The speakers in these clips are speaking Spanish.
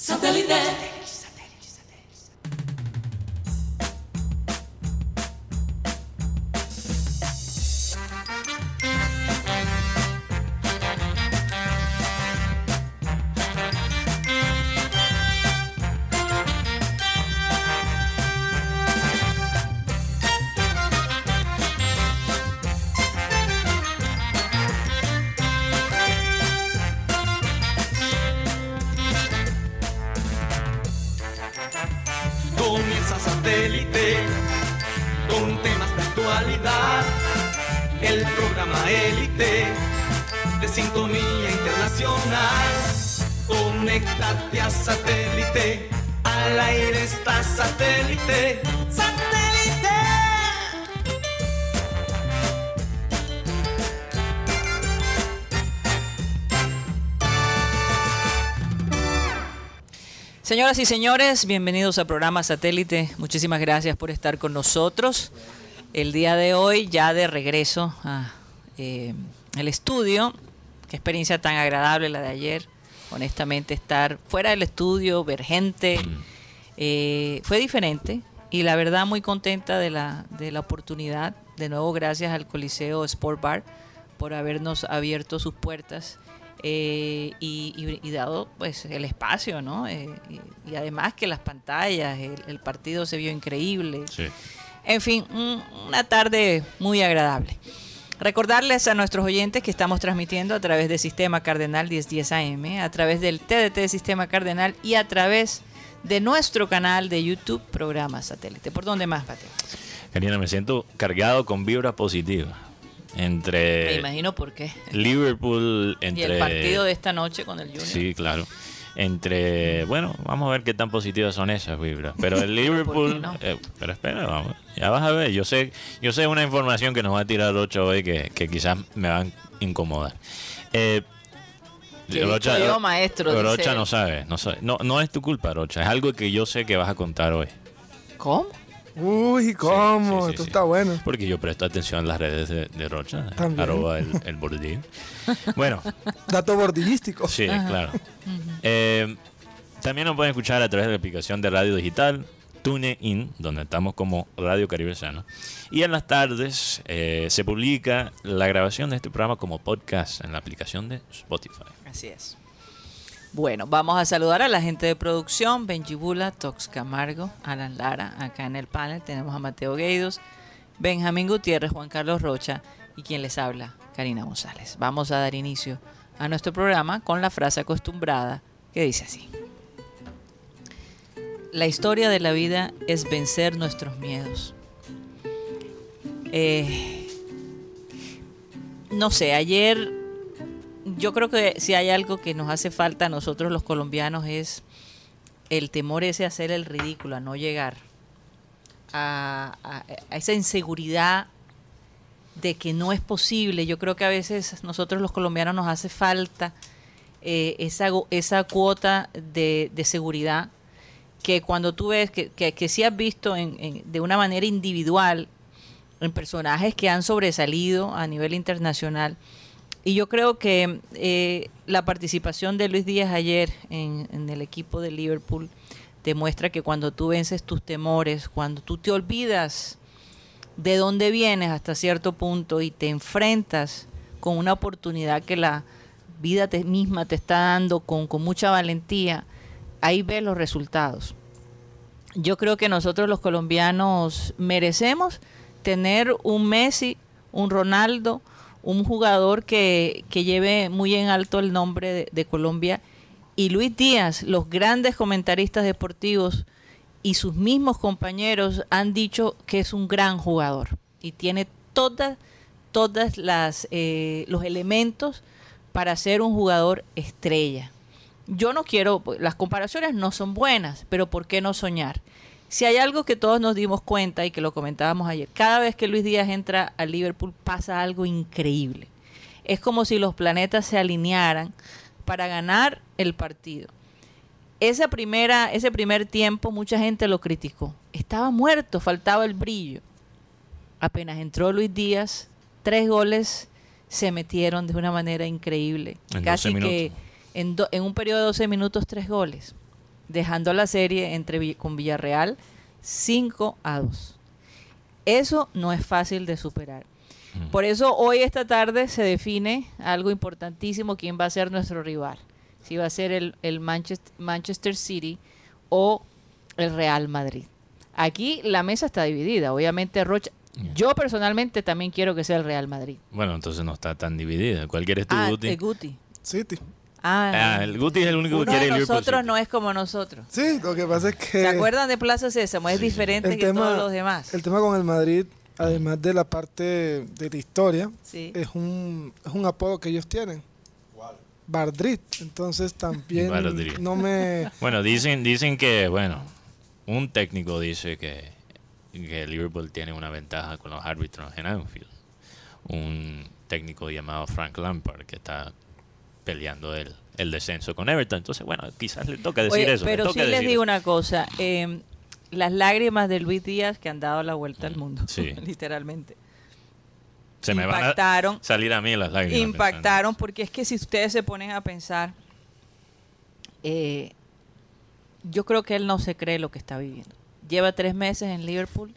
Satellite. Señoras y señores, bienvenidos al programa Satélite. Muchísimas gracias por estar con nosotros. El día de hoy, ya de regreso a eh, el estudio. Qué experiencia tan agradable la de ayer. Honestamente, estar fuera del estudio, ver gente, eh, fue diferente. Y la verdad, muy contenta de la, de la oportunidad. De nuevo, gracias al Coliseo Sport Bar por habernos abierto sus puertas eh, y, y- y dado pues el espacio, ¿no? Eh, y, y además que las pantallas, el, el partido se vio increíble. En fin, un- una tarde muy agradable. Recordarles a nuestros oyentes que estamos transmitiendo a través del Sistema Cardenal 1010 AM, a través del TDT Sistema Cardenal y a través de nuestro canal de YouTube, Programa Satélite. ¿Por dónde más, Pateo? Karina, me siento cargado con vibra positiva. Me Entre imagino por qué. Liverpool, Y entre... el partido de esta noche con el Junior. Sí, claro. Entre... Bueno, vamos a ver qué tan positivas son esas vibras. Pero el Liverpool... no? eh, pero espera, vamos. Ya vas a ver. Yo sé yo sé una información que nos va a tirar Rocha hoy que, que quizás me va a incomodar. Eh, yo, maestro, dice Rocha no sabe, no sabe. No, no es tu culpa, Rocha. Es algo que yo sé que vas a contar hoy. ¿Cómo? Uy, ¿cómo? Sí, sí, Esto sí. está bueno. Porque yo presto atención a las redes de, de Rocha, También. arroba el, el bordillo. Bueno, Dato bordillístico. sí, claro. Eh, también nos pueden escuchar a través de la aplicación de radio digital TuneIn, donde estamos como Radio Caribe Sano. Y en las tardes eh, se publica la grabación de este programa como podcast en la aplicación de Spotify. Así es. Bueno, vamos a saludar a la gente de producción, Benji Bula, Tox Camargo, Alan Lara, acá en el panel tenemos a Mateo Gueidos, Benjamín Gutiérrez, Juan Carlos Rocha y quien les habla, Karina González. Vamos a dar inicio a nuestro programa con la frase acostumbrada que dice así. La historia de la vida es vencer nuestros miedos. Eh, no sé, ayer yo creo que si hay algo que nos hace falta a nosotros los colombianos es el temor ese a hacer el ridículo, a no llegar a, a- esa inseguridad de que no es posible. Yo creo que a veces nosotros los colombianos nos hace falta eh, esa, esa cuota de, seguridad que cuando tú ves que, que, que has visto en- en- de una manera individual en personajes que han sobresalido a nivel internacional. Y yo creo que eh, la participación de Luis Díaz ayer en, el equipo de Liverpool demuestra que cuando tú vences tus temores, cuando tú te olvidas de dónde vienes hasta cierto punto y te enfrentas con una oportunidad que la vida te, misma te está dando con, con mucha valentía, ahí ves los resultados. Yo creo que nosotros los colombianos merecemos tener un Messi, un Ronaldo, un jugador que, que lleve muy en alto el nombre de, Colombia y Luis Díaz, los grandes comentaristas deportivos y sus mismos compañeros han dicho que es un gran jugador y tiene todas todas las eh, los elementos para ser un jugador estrella. Yo no quiero, las comparaciones no son buenas, pero ¿por qué no soñar? Si hay algo que todos nos dimos cuenta y que lo comentábamos ayer, cada vez que Luis Díaz entra al Liverpool pasa algo increíble. Es como si los planetas se alinearan para ganar el partido. Esa primera, ese primer tiempo mucha gente lo criticó. Estaba muerto, faltaba el brillo. Apenas entró Luis Díaz, tres goles se metieron de una manera increíble. En 12 Casi que en, do- en un periodo de 12 minutos, tres goles. Dejando la serie entre con Villarreal 5 a 2. Eso no es fácil de superar. Por eso hoy esta tarde se define algo importantísimo, quién va a ser nuestro rival. Si va a ser el, el Manchester, Manchester City o el Real Madrid. Aquí la mesa está dividida. Obviamente Rocha, Yeah. yo personalmente también quiero que sea el Real Madrid. Bueno, entonces no está tan dividida. ¿Cuál quieres tú, Ah, Guti? Guti. City. Ah, Ah, el Guti es el único que quiere de Liverpool nosotros City. no es como nosotros. Sí, lo que pasa es que ¿Se acuerdan de Plaza Sésamo? Es diferente que tema, todos los demás. el tema con el Madrid, además de la parte de la historia, Sí. es un, es un apodo que ellos tienen. Bardrit. Entonces también Bardrit. no me... Bueno, dicen, dicen que, bueno, un técnico dice que, que Liverpool tiene una ventaja con los árbitros en Anfield. Un técnico llamado Frank Lampard que está peleando el, el descenso con Everton. Entonces, bueno, quizás le toca decir Oye, eso. le pero toca sí les digo eso. una cosa. eh, las lágrimas de Luis Díaz que han dado la vuelta al mundo. Sí. literalmente. Se me van a impactaron. salir a mí las lágrimas. impactaron porque es que si ustedes se ponen a pensar, eh, yo creo que él no se cree lo que está viviendo. Lleva tres meses en Liverpool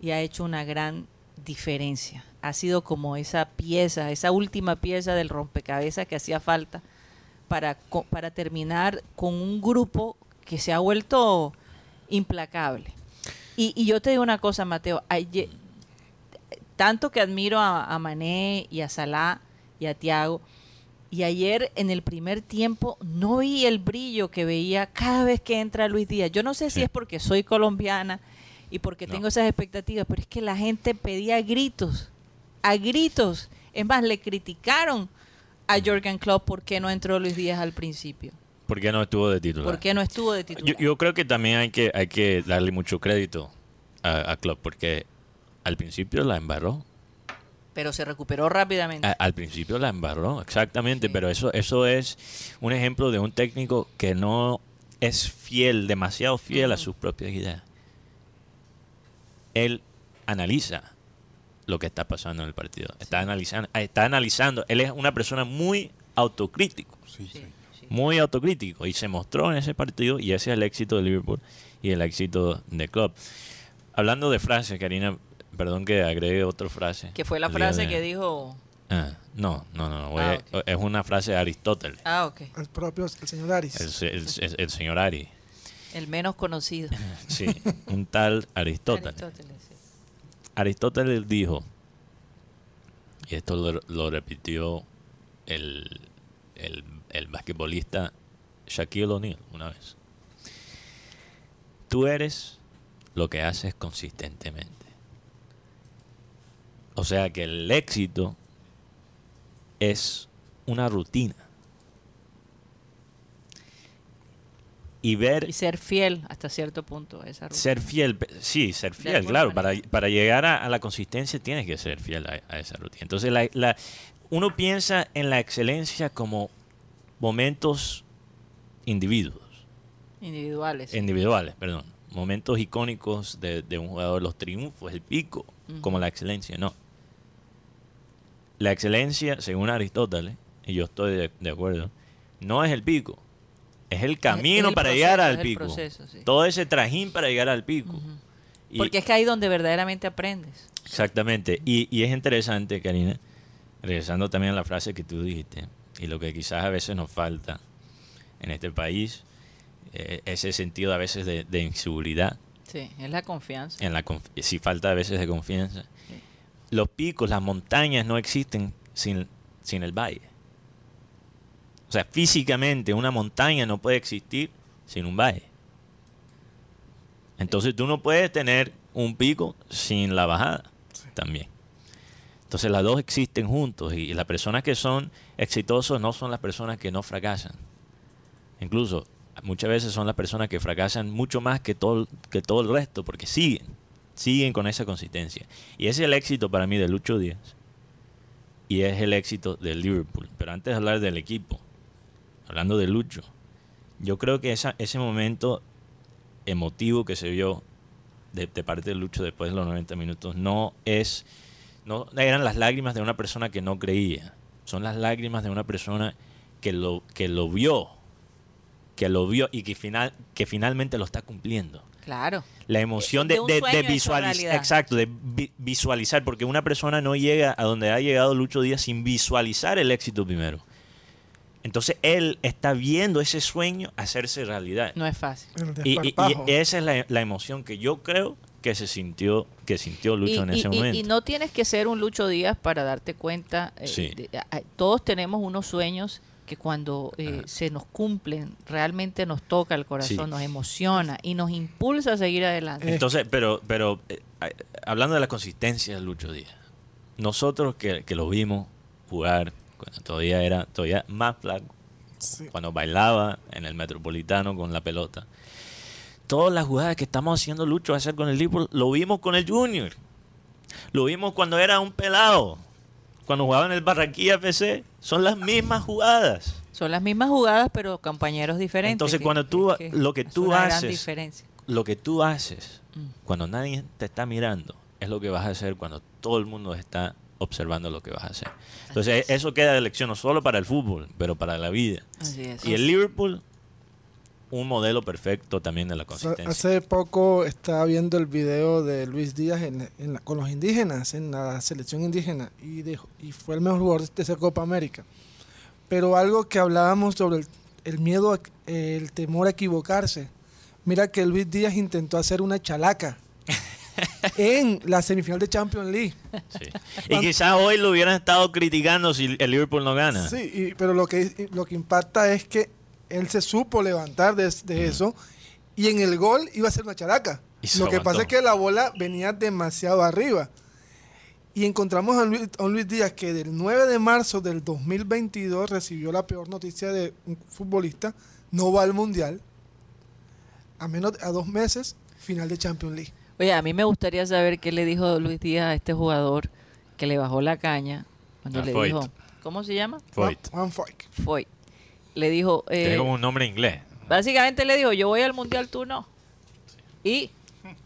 y ha hecho una gran diferencia. Ha sido como esa pieza, esa última pieza del rompecabezas que hacía falta para, para terminar con un grupo que se ha vuelto implacable. Y, y yo te digo una cosa, Mateo, ayer- tanto que admiro a, a Mané y a Salah y a Tiago. Y ayer en el primer tiempo no vi el brillo que veía cada vez que entra Luis Díaz. Yo no sé si Sí. es porque soy colombiana y porque No. tengo esas expectativas, pero es que la gente pedía gritos, a gritos. Es más, le criticaron a Jürgen Klopp por qué no entró Luis Díaz al principio. ¿Por qué no estuvo de titular? ¿Por qué no estuvo de Yo, titular? yo creo que también hay que, hay que darle mucho crédito a, a Klopp porque al principio la embarró. pero se recuperó rápidamente. A- al principio la embarró, exactamente, Sí. pero eso, eso es un ejemplo de un técnico que no es fiel, demasiado fiel a sus propias ideas. Él analiza lo que está pasando en el partido. Está analizando, está analizando. Él es una persona muy autocrítico, Sí, sí. muy autocrítico y se mostró en ese partido y ese es el éxito de Liverpool y el éxito de Klopp. Hablando de frases, Karina, perdón que agregue otra frase. Que fue la frase de- que dijo... Ah, no, no, no. Ah, a- Es una frase de Aristóteles. Ah, ok. El propio, el señor Aris. El, se- el- el- el señor Ari. El menos conocido. Sí, un tal Aristóteles. Aristóteles, sí. Aristóteles dijo, y esto lo, lo repitió el, el, el basquetbolista Shaquille O'Neal una vez. Tú eres lo que haces consistentemente. O sea que el éxito es una rutina. Y ver Y ser fiel hasta cierto punto a esa ruta. ser fiel, sí, ser fiel, claro. Para, para llegar a, a la consistencia tienes que ser fiel a, a esa rutina. Entonces, la, la- uno piensa en la excelencia como momentos individuos, Individuales. individuales, perdón. Momentos icónicos de, de un jugador, los triunfos, el pico, como la excelencia, no. La excelencia, según Aristóteles, y yo estoy de, de acuerdo, no es el pico, es el camino el para proceso, llegar al pico. proceso, sí. Todo ese trajín para llegar al pico. Y- Porque es que ahí donde verdaderamente aprendes. Exactamente. Y, y es interesante, Karina, regresando también a la frase que tú dijiste, y lo que quizás a veces nos falta en este país, eh, ese sentido a veces de, de inseguridad, Sí, es la confianza. en la conf- falta a veces de confianza. Sí. Los picos, las montañas no existen sin, sin el valle. O sea, físicamente una montaña no puede existir sin un valle. Entonces tú no puedes tener un pico sin la bajada también. Entonces las dos existen juntos y las personas que son exitosos no son las personas que no fracasan. Incluso muchas veces son las personas que fracasan mucho más que todo, que todo el resto porque siguen, siguen con esa consistencia. Y ese es el éxito para mí de Lucho Díaz y es el éxito del Liverpool. Pero antes de hablar del equipo, hablando de Lucho, yo creo que esa, ese momento emotivo que se vio de, de parte de Lucho después de los 90 minutos no es no eran las lágrimas de una persona que no creía son las lágrimas de una persona que lo que lo vio que lo vio y que, final, que finalmente lo está cumpliendo. Claro. La emoción De de, visualizar. Exacto, de vi- visualizar, porque una persona no llega a donde ha llegado Lucho Díaz sin visualizar el éxito primero. Entonces él está viendo ese sueño hacerse realidad. No es fácil. Y, y- esa es la, la emoción que yo creo que se sintió, que sintió Lucho y, en y- ese y- momento. y no tienes que ser un Lucho Díaz para darte cuenta. eh, Sí. de- a- a- todos tenemos unos sueños que cuando eh, se nos cumplen realmente nos toca el corazón, Sí. nos emociona y nos impulsa a seguir adelante. Entonces, pero, pero eh, hablando de la consistencia de Lucho Díaz, nosotros que, que lo vimos jugar cuando todavía era todavía más flaco, Sí. cuando bailaba en el Metropolitano con la pelota, todas las jugadas que estamos haciendo Lucho hacer con el Liverpool, lo vimos con el Junior, lo vimos cuando era un pelado, cuando jugaba en el Barranquilla FC, son las mismas jugadas. Son las mismas jugadas, pero compañeros diferentes. Entonces, cuando tú- lo que tú haces-. Lo que tú haces cuando nadie te está mirando es lo que vas a hacer cuando todo el mundo está observando lo que vas a hacer. Entonces eso queda de lección no solo para el fútbol, pero para la vida. Así es. Y el Liverpool, un modelo perfecto también de la consistencia. Hace poco estaba viendo el video de Luis Díaz en- en la- con los indígenas, en la selección indígena, y, dijo- y fue el mejor jugador de esa Copa América. Pero algo que hablábamos sobre el, el miedo, a- el temor a equivocarse. Mira que Luis Díaz intentó hacer una chalaca en la semifinal de Champions League. Sí. Y quizás hoy lo hubieran estado criticando si el Liverpool no gana. Sí, y- pero lo que, lo que impacta es que él se supo levantar de, de eso y en el gol iba a ser una characa. Lo que aguantó. pasa es que la bola venía demasiado arriba. Y encontramos a Luis, a Luis Díaz que del 9 de marzo del 2022 recibió la peor noticia de un futbolista, no va al Mundial. A menos a dos meses, final de Champions League. Oye, a mí me gustaría saber qué le dijo Luis Díaz a este jugador que le bajó la caña cuando le Foyt. dijo, ¿cómo se llama? Foyt. Juan Foyt. Foyt. Le dijo, eh, Tiene como un nombre inglés. básicamente le dijo, yo voy al mundial, tú no. Y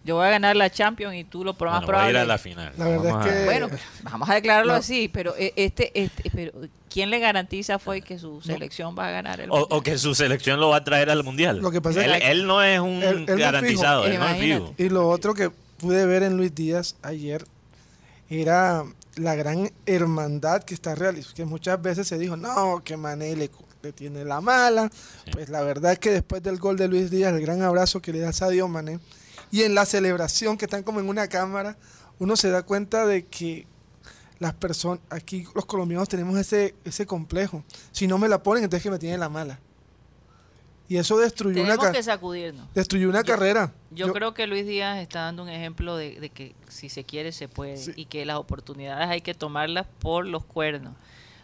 yo voy a ganar la Champions y tú lo más Bueno, va a ir probable. a la final. La verdad Vamos es a- que- Bueno, vamos a declararlo No. así, pero eh, este, este, pero ¿quién le garantiza fue que su selección va a ganar el O, mundial? o que su selección lo va a traer al mundial. Lo que pasa es él, que- él no es un Él- él no es garantizado, él no es fijo. Y lo otro que pude ver en Luis Díaz ayer era la gran hermandad que está realizando. Que muchas veces se dijo, no, que Mané le, le tiene la mala. Sí. Pues la verdad es que después del gol de Luis Díaz, el gran abrazo que le da a Sadio Mané, y en la celebración que están como en una cámara, uno se da cuenta de que las personas, aquí los colombianos tenemos ese, ese complejo. Si no me la ponen, entonces que me tienen la mala. Y eso destruyó una, Tenemos que sacudirnos. destruyó una Yo- carrera. Yo, creo que Luis Díaz está dando un ejemplo de, de que si se quiere se puede Sí. y que las oportunidades hay que tomarlas por los cuernos,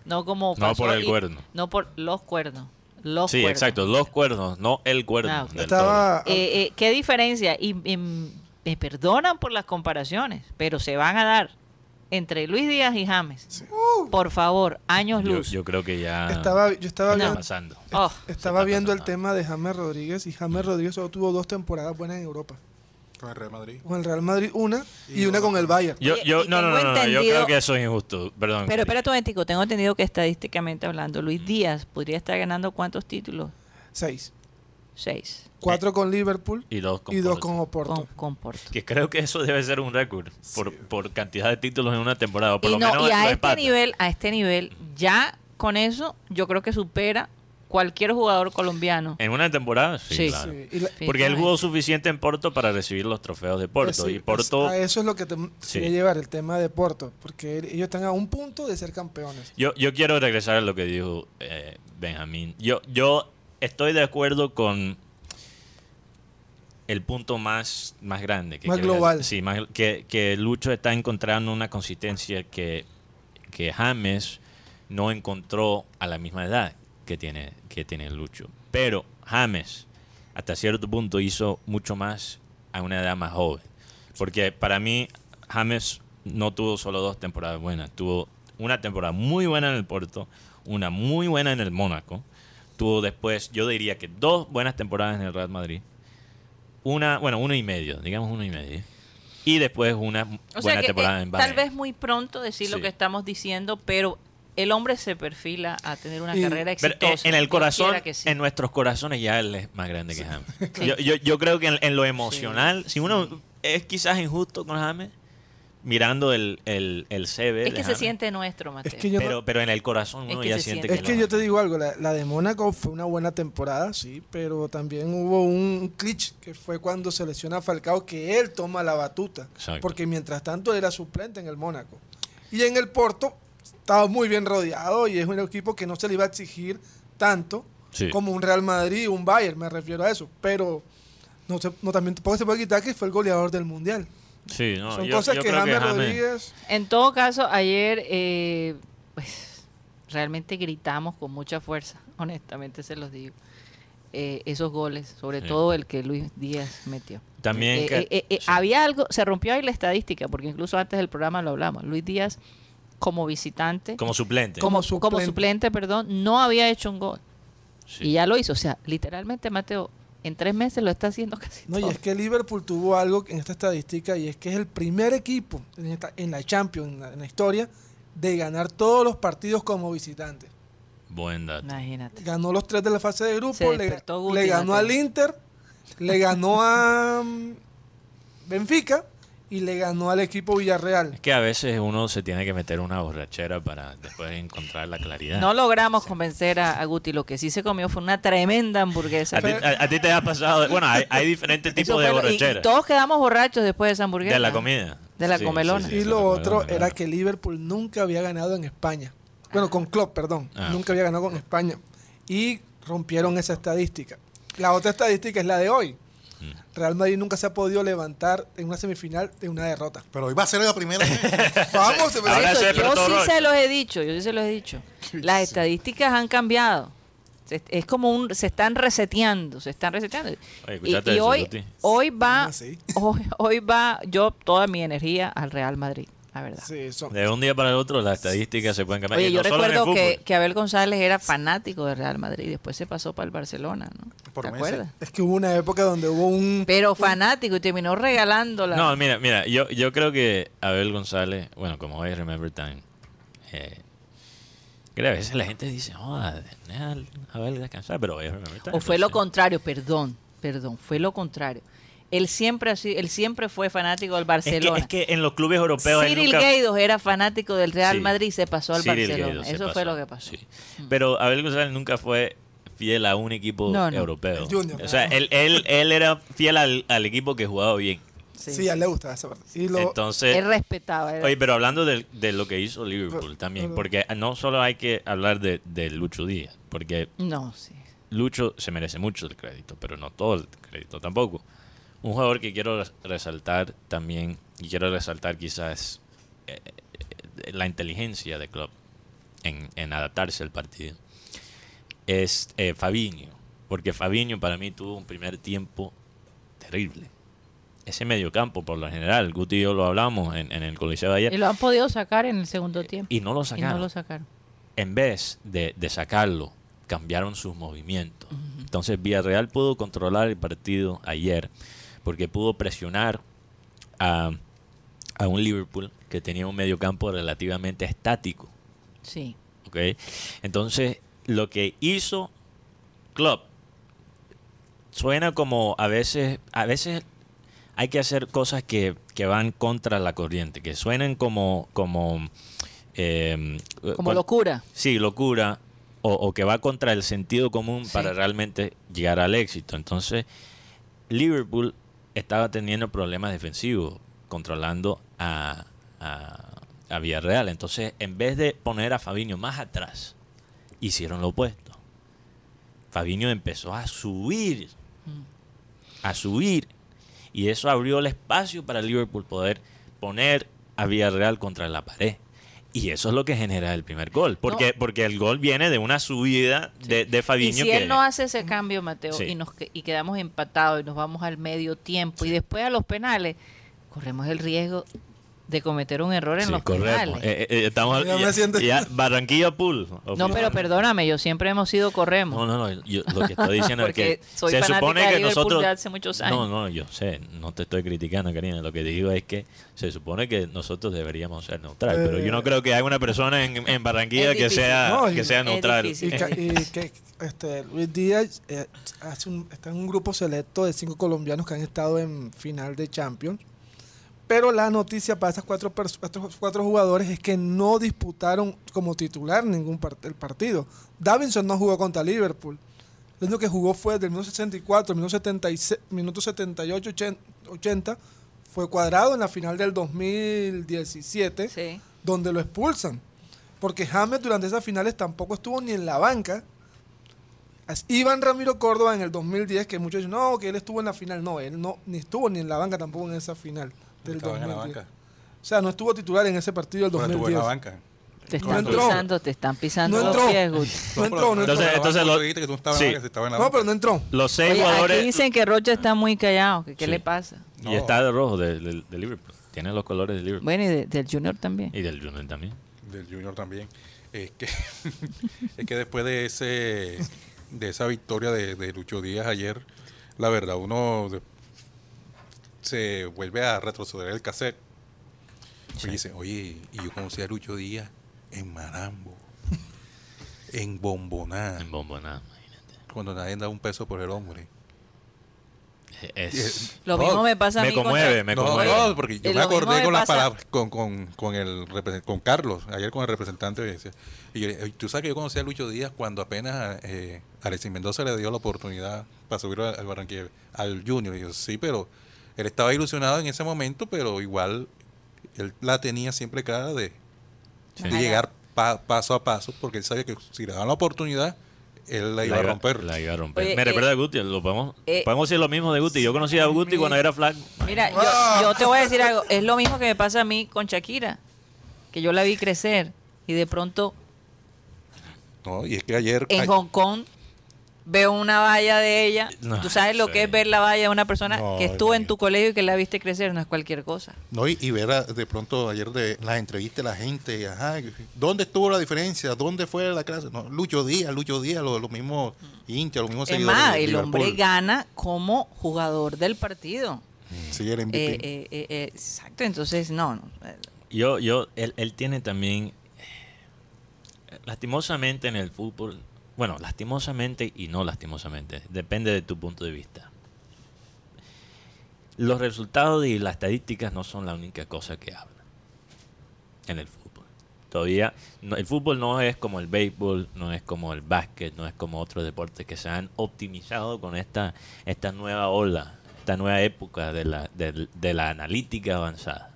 no como No por el y- cuerno. no por los cuernos, los Sí, cuernos. exacto, los cuernos, no el cuerno. Ah, ok. del Estaba... Eh, eh, ¿Qué diferencia? Y, y, me perdonan por las comparaciones, pero se van a dar entre Luis Díaz y James. Sí. Por favor, años. Yo, luz. yo creo que ya Estaba, yo estaba No. está viendo, pasando. Oh, estaba viendo el tema de James Rodríguez y James Rodríguez solo tuvo dos temporadas buenas en Europa. Con el Real Madrid. Con el Real Madrid una y, Y una con el Bayern. Yo, no, no, no, no, yo creo que eso es injusto. Perdón. pero espérate un momentico, tengo entendido que estadísticamente hablando, Luis Díaz podría estar ganando cuántos títulos? Seis. Seis. Cuatro con Liverpool Y dos con y dos con Oporto. Con, con Porto. Que creo que eso debe ser un récord por, por cantidad de títulos en una temporada. Por Y, lo no, menos y a este empata. nivel, a este nivel, ya con eso, yo creo que supera cualquier jugador colombiano. En una temporada, sí, Sí. claro. Sí, y la- Porque él jugó suficiente en Porto para recibir los trofeos de Porto. sí, y es- Porto, a eso es lo que te Sí. quería llevar, el tema de Porto. Porque ellos están a un punto de ser campeones. yo, yo quiero regresar a lo que dijo eh, Benjamín. Yo, yo estoy de acuerdo con el punto más, más grande. Que Más quería- global. Sí, más, que, que Lucho está encontrando una consistencia que, que James no encontró a la misma edad que tiene, que tiene Lucho. Pero James, hasta cierto punto, hizo mucho más a una edad más joven. Porque para mí, James no tuvo solo dos temporadas buenas. Tuvo una temporada muy buena en el Porto, una muy buena en el Mónaco. Tuvo después, yo diría que dos buenas temporadas en el Real Madrid. Una, bueno, uno y medio, digamos uno y medio. Y después una O buena sea que temporada eh, en tal Bayern. vez muy pronto decir lo Sí. que estamos diciendo, pero el hombre se perfila a tener una Y- carrera Pero exitosa. en, en el corazón, que sí. en nuestros corazones ya él es más grande que James. Yo, yo, yo creo que en, en lo emocional, si uno es quizás injusto con James, mirando el, el, el CV es de que se siente nuestro, Mateo. Es que yo no- pero, pero en el corazón Es uno que ya siente siente. Es que, que lo yo te digo algo, la, la de Mónaco fue una buena temporada, sí, pero también hubo un glitch que fue cuando se lesiona a Falcao que él toma la batuta, Exacto. porque mientras tanto era suplente en el Mónaco. Y en el Porto estaba muy bien rodeado y es un equipo que no se le iba a exigir tanto Sí. como un Real Madrid, un Bayern, me refiero a eso, pero no, se, no también tampoco se puede quitar que fue el goleador del Mundial. Sí, no, Son yo- cosas yo que creo James James- Rodríguez... En todo caso, ayer eh, pues realmente gritamos con mucha fuerza, honestamente se los digo, eh, esos goles, sobre Sí. todo el que Luis Díaz metió. También Eh, que- eh, eh, eh, sí. Había algo, se rompió ahí la estadística, porque incluso antes del programa lo hablamos. Luis Díaz, como visitante, como suplente. como, Como como suplente. perdón, no había hecho un gol. Sí. Y ya lo hizo. O sea, literalmente, Mateo, en tres meses lo está haciendo casi No, y todo. es que Liverpool tuvo algo en esta estadística y es que es el primer equipo en, esta- en la Champions, en la, en la historia, de ganar todos los partidos como visitante. Buen dato. Imagínate. Ganó los tres de la fase de grupo, le, ganó al Inter, le ganó a mm, Benfica y le ganó al equipo Villarreal. Es que a veces uno se tiene que meter una borrachera para después encontrar la claridad. No logramos convencer a, a Guti. Lo que sí se comió fue una tremenda hamburguesa. a, ti, a- a ti te ha pasado. Bueno, hay, hay diferentes tipos de fue lo- y- y borrachera. todos quedamos borrachos después de esa hamburguesa. De la comida. De la comelona. y lo otro comelona, era que Liverpool nunca había ganado en España. Bueno, con Klopp, perdón. Ah, nunca había ganado con España. Y rompieron esa estadística. La otra estadística es la de hoy. Mm. Real Madrid nunca se ha podido levantar en una semifinal de una derrota. Pero hoy va a ser la primera vez. Vamos, Ahora se yo despertó sí se los he dicho, yo sí se los he dicho. Las estadísticas han cambiado. Se- Es como un, se están reseteando, se están reseteando. Oye, Y, escuchaste y eso, hoy, hoy va, hoy va yo toda mi energía al Real Madrid, la verdad. Sí, son- De un día para el otro las estadísticas se pueden cambiar. Oye, Y yo no recuerdo que, que Abel González era fanático del Real Madrid, después se pasó para el Barcelona, ¿no? Por ¿Te meses. acuerdas? Es que hubo una época donde hubo un... Pero fanático y terminó regalándola. No, mira, mira, yo, yo creo que Abel González, bueno, como hoy Remember Time, eh, que a veces la gente dice, oh, Abel descansar, pero hoy es Remember Time. O fue lo entonces- contrario, perdón, perdón, fue lo contrario. Él siempre, ha sido- él siempre fue fanático del Es que, Barcelona. es que en los clubes europeos Cyril nunca- Gaydos era fanático del Real Sí. Madrid y se pasó al Cyril Barcelona. Eso pasó, fue lo que pasó. sí. Pero Abel González nunca fue fiel a un equipo No, no. europeo. El Junior. O sea, él, él, él era fiel al, al equipo que jugaba bien. Sí. Sí, a él le gustaba esa parte. Y lo, Entonces, Él respetaba. era- Oye, pero hablando de, de lo que hizo Liverpool Pero- también, pero- porque no solo hay que hablar de, de Lucho Díaz, porque No, sí. Lucho se merece mucho el crédito, pero no todo el crédito tampoco. Un jugador que quiero res- resaltar también, y quiero resaltar quizás eh, eh, la inteligencia de Klopp en, en adaptarse al partido, es eh, Fabinho, porque Fabinho para mí tuvo un primer tiempo terrible. Ese mediocampo, por lo general, Guti y yo lo hablamos en, en el Coliseo de ayer, Y lo han podido sacar en el segundo tiempo. y no lo Y sacaron no lo sacaron. en vez de, de sacarlo, cambiaron sus movimientos. Entonces Villarreal pudo controlar el partido ayer porque pudo presionar a, a un Liverpool que tenía un mediocampo relativamente estático. Sí. ¿ok? Entonces lo que hizo Klopp suena como a veces, a veces hay que hacer cosas que, que van contra la corriente, que suenan como... como eh, Como locura. Sí, locura. O, o que va contra el sentido común Sí. para realmente llegar al éxito. Entonces, Liverpool estaba teniendo problemas defensivos controlando a, a, a Villarreal. Entonces, en vez de poner a Fabinho más atrás, hicieron lo opuesto. Fabinho empezó a subir, a subir. Y eso abrió el espacio para Liverpool poder poner a Villarreal contra la pared. Y eso es lo que genera el primer gol. Porque, porque el gol viene de una subida de, de Y Fabinho si que... él no hace ese cambio, Mateo, Sí. y, nos, y quedamos empatados y nos vamos al medio tiempo y después a los penales, corremos el riesgo de cometer un error en Sí, los correcto. penales. Eh, eh, estamos, Ya me ya- siento- ya Barranquilla Pool. no, pero perdóname, yo siempre hemos sido corremos. No, no, no. yo- lo que estoy diciendo es Porque que soy se supone que nosotros. de hace muchos años. No, no, yo sé. No te estoy criticando, Karina. Lo que digo es que se supone que nosotros deberíamos ser neutrales. pero yo no Eh, creo que haya una persona en, en Barranquilla que sea, No, y- que sea neutral. difícil. Y, ca- y que este, Luis Díaz eh, hace un- está en un grupo selecto de cinco colombianos que han estado en final de Champions. Pero la noticia para esas cuatro, jugadores es que no disputaron como titular ningún part- el partido. Davinson no jugó contra Liverpool. Lo único que jugó fue del minuto 64 al minuto, 76, minuto 78, 80, 80, Fue cuadrado en la final del 2017 Sí. donde lo expulsan. Porque James durante esas finales tampoco estuvo ni en la banca. Iván Ramiro Córdoba en el 2010, que muchos dicen, no, que él estuvo en la final. No, él no ni estuvo ni en la banca tampoco en esa final del Estaba en la 2010. banca. O sea, no estuvo titular en ese partido del Bueno, estuvo en 2010. la banca. Te están entró. pisando, te están pisando No los entró. pies, Guti. No entró, no entró. Entonces- entonces lo que tú estabas sí. en la No, pero no entró. Los seis Oye, jugadores. aquí dicen que Rocha está muy callado. que ¿Qué Sí. le pasa? No. Y está de rojo de, de- de Liverpool. Tiene los colores de Liverpool. Bueno, y de- del Junior también. Y del Junior también. del Junior también. Es que, es que después de ese de esa victoria de, de Lucho Díaz ayer, la verdad, uno de- se vuelve a retroceder el cassette. Y dice, oye, y yo conocí a Lucho Díaz en Marambo, en Bomboná, En Bombonada, imagínate. cuando nadie da un peso por el hombre. Es- Lo No, mismo me pasa a me mí con conmueve, me no, conmueve. no, porque yo me acordé me con las palabras, con, con, con el con Carlos, ayer con el representante. decía- Y yo le dije, tú sabes que yo conocí a Lucho Díaz cuando apenas eh, Alexis Mendoza le dio la oportunidad para subir al, al Barranquilla, al Junior. Y yo, sí, pero él estaba ilusionado en ese momento, pero igual él la tenía siempre clara de, Sí. de llegar pa- paso a paso, porque él sabía que si le daban la oportunidad, él la iba a romper. La iba a romper. Oye, Me eh, recuerda a Guti, lo podemos, eh, podemos decir lo mismo de Guti. Yo conocí a Guti cuando era flaco. Mira, yo, yo te voy a decir algo. Es lo mismo que me pasa a mí con Shakira. Que yo la vi crecer y de pronto No, y es que ayer... en Hong Kong veo una valla de ella. No, Tú sabes lo sí. que es ver la valla de una persona No, que estuvo en tu colegio y que la viste crecer. No es cualquier cosa. No, y, y ver a- de pronto ayer de las entrevistas de la gente, ajá, ¿dónde estuvo la diferencia? ¿Dónde fue la clase? No, Lucho Díaz, Lucho Díaz, los, los mismos hinchas, los mismos Es seguidores. más, el hombre gana como jugador del partido. Sí, el MVP. Eh, eh, eh, exacto, entonces no, no. Yo, yo, él, él tiene también, lastimosamente en el fútbol, bueno, lastimosamente y no lastimosamente, depende de tu punto de vista. Los resultados y las estadísticas no son la única cosa que hablan en el fútbol. Todavía, no- el fútbol no es como el béisbol, no es como el básquet, no es como otros deportes que se han optimizado con esta, esta nueva ola, esta nueva época de la, de la analítica avanzada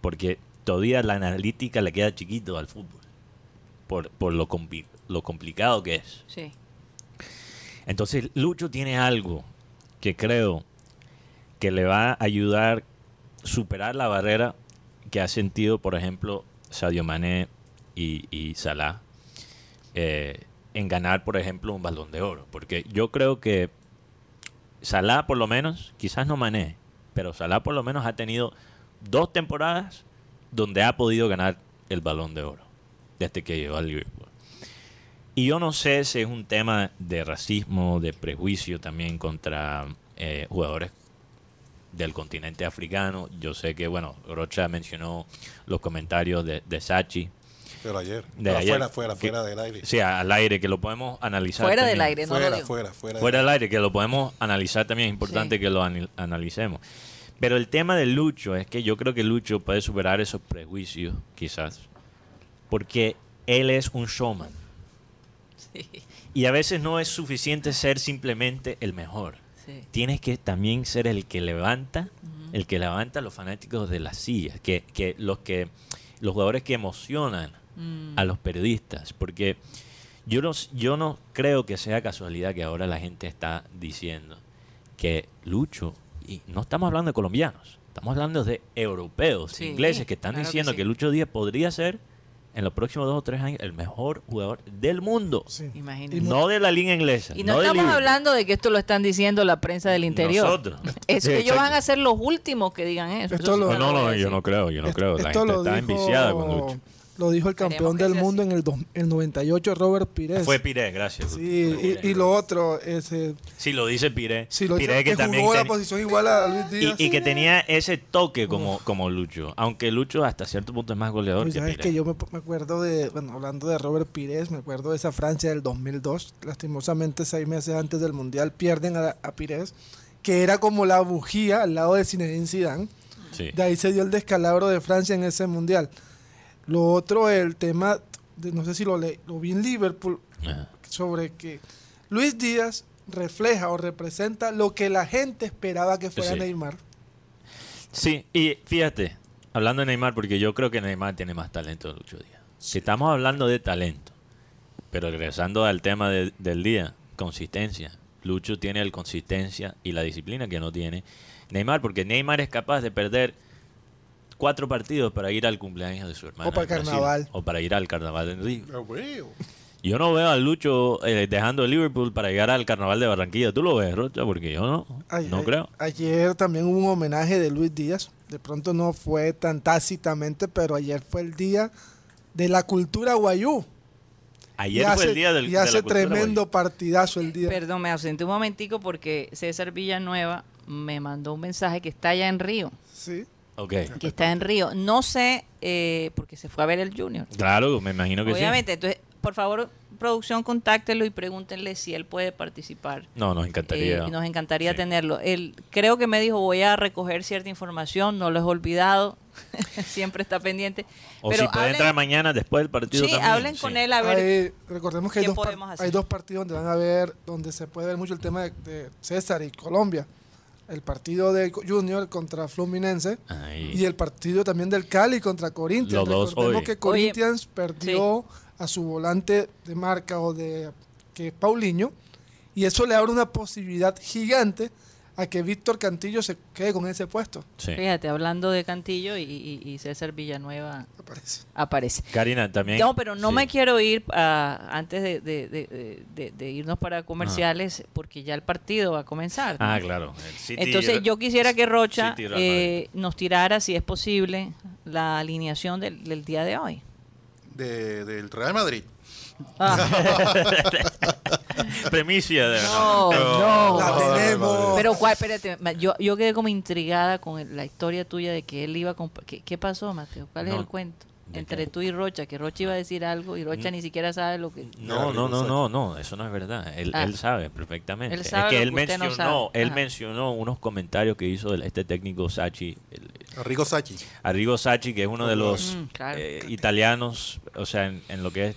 porque todavía la analítica le queda chiquito al fútbol por, por lo, compli- lo complicado que es. sí. Entonces Lucho tiene algo que creo que le va a ayudar a superar la barrera que ha sentido, por ejemplo, Sadio Mané y, y Salah eh, en ganar, por ejemplo, un balón de oro. Porque yo creo que Salah, por lo menos, quizás no Mané, pero Salah por lo menos ha tenido dos temporadas donde ha podido ganar el balón de oro desde que llegó al Liverpool. Y yo no sé si es un tema de racismo, de prejuicio también contra eh, jugadores del continente africano. Yo sé que, bueno, Rocha mencionó los comentarios de, de Sachi. Pero ayer. De ayer. Fuera, fuera, Que- fuera del aire. Sí, al aire, que lo podemos analizar. Fuera del aire, no lo fuera, digo. fuera, fuera. Fuera del aire, que lo podemos analizar también, es importante Sí. que lo analicemos. Pero el tema de Lucho es que yo creo que Lucho puede superar esos prejuicios, quizás, porque él es un showman. Y a veces no es suficiente ser simplemente el mejor. sí. Tienes que también ser el que levanta, el que levanta a los fanáticos de las sillas, que, que los que los jugadores que emocionan Mm. a los periodistas, porque yo no, yo no creo que sea casualidad que ahora la gente está diciendo que Lucho, y no estamos hablando de colombianos, estamos hablando de europeos, Sí, ingleses, que están claro que diciendo sí. que, Lucho Díaz podría ser en los próximos dos o tres años el mejor jugador del mundo. Sí. Imagínate. Y No de la liga inglesa. Y no, estamos hablando de que esto lo están diciendo la prensa del interior. Nosotros. Es Sí, que ellos van a ser los últimos que digan eso. Esto Eso sí lo- No, no, yo no creo, yo no Esto- creo. La gente está dijo- enviciada con Lucho. Lo dijo el campeón del mundo así. en el, dos- el 98, Robert Pires. Fue Piré, gracias. Sí, y, y lo otro, ese, Sí, lo dice Piré. sí, lo Piré que, que también jugó la ten- posición igual a Luis y, Díaz. y que tenía ese toque como, como Lucho. Aunque Lucho hasta cierto punto es más goleador Pues que sabes que yo me, me acuerdo de, bueno, hablando de Robert Pires, me acuerdo de esa Francia del 2002, lastimosamente seis meses antes del Mundial pierden a, a Pires, que era como la bujía al lado de Zinedine Zidane. Sí. De ahí se dio el descalabro de Francia en ese Mundial. Lo otro, el tema, de- no sé si lo, le, lo vi en Liverpool, Ajá. sobre que Luis Díaz refleja o representa lo que la gente esperaba que fuera Sí. Neymar. Sí, y fíjate, hablando de Neymar, porque yo creo que Neymar tiene más talento que Lucho Díaz. Si estamos hablando de talento, pero regresando al tema de- del día, consistencia. Lucho tiene la consistencia y la disciplina que no tiene Neymar, porque Neymar es capaz de perder cuatro partidos para ir al cumpleaños de su hermana. O para en Brasil, carnaval. O para ir al carnaval de Río. Ah. Yo no veo a Lucho eh, dejando Liverpool para llegar al carnaval de Barranquilla. ¿Tú lo ves, Rocha? Porque yo no, no creo. Ayer también hubo un homenaje de Luis Díaz. De pronto no fue tan tácitamente, pero ayer fue el día de la cultura guayú. Ayer y fue hace, el día del y de la hace tremendo partidazo el día. Perdón, me ausenté un momentico porque César Villanueva me mandó un mensaje que está allá en Río. Sí. Que está en Río. No sé, eh, porque se fue a ver el Junior. Claro, me imagino que Obviamente, entonces, por favor, producción, contáctelo y pregúntenle si él puede participar. No, nos encantaría. Eh, y nos encantaría Sí. tenerlo. Él creo que me dijo voy a recoger cierta información, no lo he olvidado, siempre está pendiente. O Pero si puede hablen- entrar mañana después del partido sí, también. hablen sí. con él a ver. Hay- recordemos que hay ¿qué dos, par- podemos hacer? hay dos partidos donde van a ver, donde se puede ver mucho el tema de, de César y Colombia. El partido de Junior contra Fluminense y el partido también del Cali contra Corinthians. Los dos Recordemos hoy. que Corinthians perdió a su volante de marca o de que es Paulinho y eso le abre una posibilidad gigante a que Víctor Cantillo se quede con ese puesto. Sí. Fíjate, hablando de Cantillo y, y- y César Villanueva me parece. aparece. Karina, también. No, pero no sí. me quiero ir ah, antes de, de- de- de- de irnos para comerciales porque ya el partido va a comenzar. ¿no? Ah, claro. Entonces yo quisiera que Rocha eh, nos tirara, si es posible, la alineación del, del día de hoy. De, del Real Madrid. Ah, Primicia de. no, no. La tenemos. Pero cuál, espérate, yo, yo quedé como intrigada con el- la historia tuya de que él iba ¿Qué, qué pasó, Mateo? ¿Cuál es No, el cuento? ¿de Entre qué? tú y Rocha, que Rocha iba a decir algo y Rocha Mm. ni siquiera sabe lo que... No, no, no, no, no, eso no es verdad. Él, Ah. él sabe perfectamente. Él sabe es que lo él que usted no mencionó, sabe. él Ajá. mencionó unos comentarios que hizo el- este técnico Sachi, el- Arrigo Sacchi. Arrigo Sacchi, que es uno de los Mm, claro. eh, italianos, o sea, en, en lo que es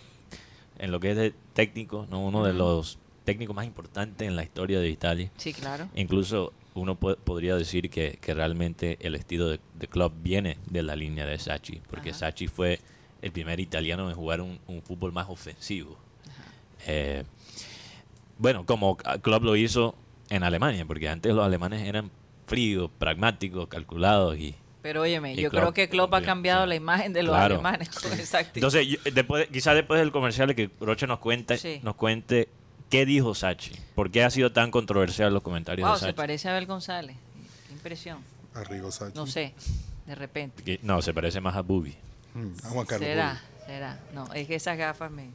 en lo que es de técnico, no uno de los técnicos más importantes en la historia de Italia. Sí, claro. Incluso uno po- podría decir que, que realmente el estilo de, de club viene de la línea de Sacchi, porque Ajá. Sacchi fue el primer italiano en jugar un, un fútbol más ofensivo. Eh, bueno, como club lo hizo en Alemania, porque antes los alemanes eran fríos, pragmáticos, calculados y Pero óyeme, Y yo Klopp creo que Klopp ha cambiado sí. la imagen de los Claro. alemanes con esa actitud. Entonces, yo- después, quizás después del comercial que Rocha nos cuente, Sí. nos cuente qué dijo Sachi, por qué ha sido tan controversial los comentarios wow, de se Sachi. parece a Abel González. Qué impresión. Arrigo Sacchi. No sé, de repente. Que- No, se parece más a Bubi. Mm, a Juan Carlos Será, Bobby. será. No, es que esas gafas me...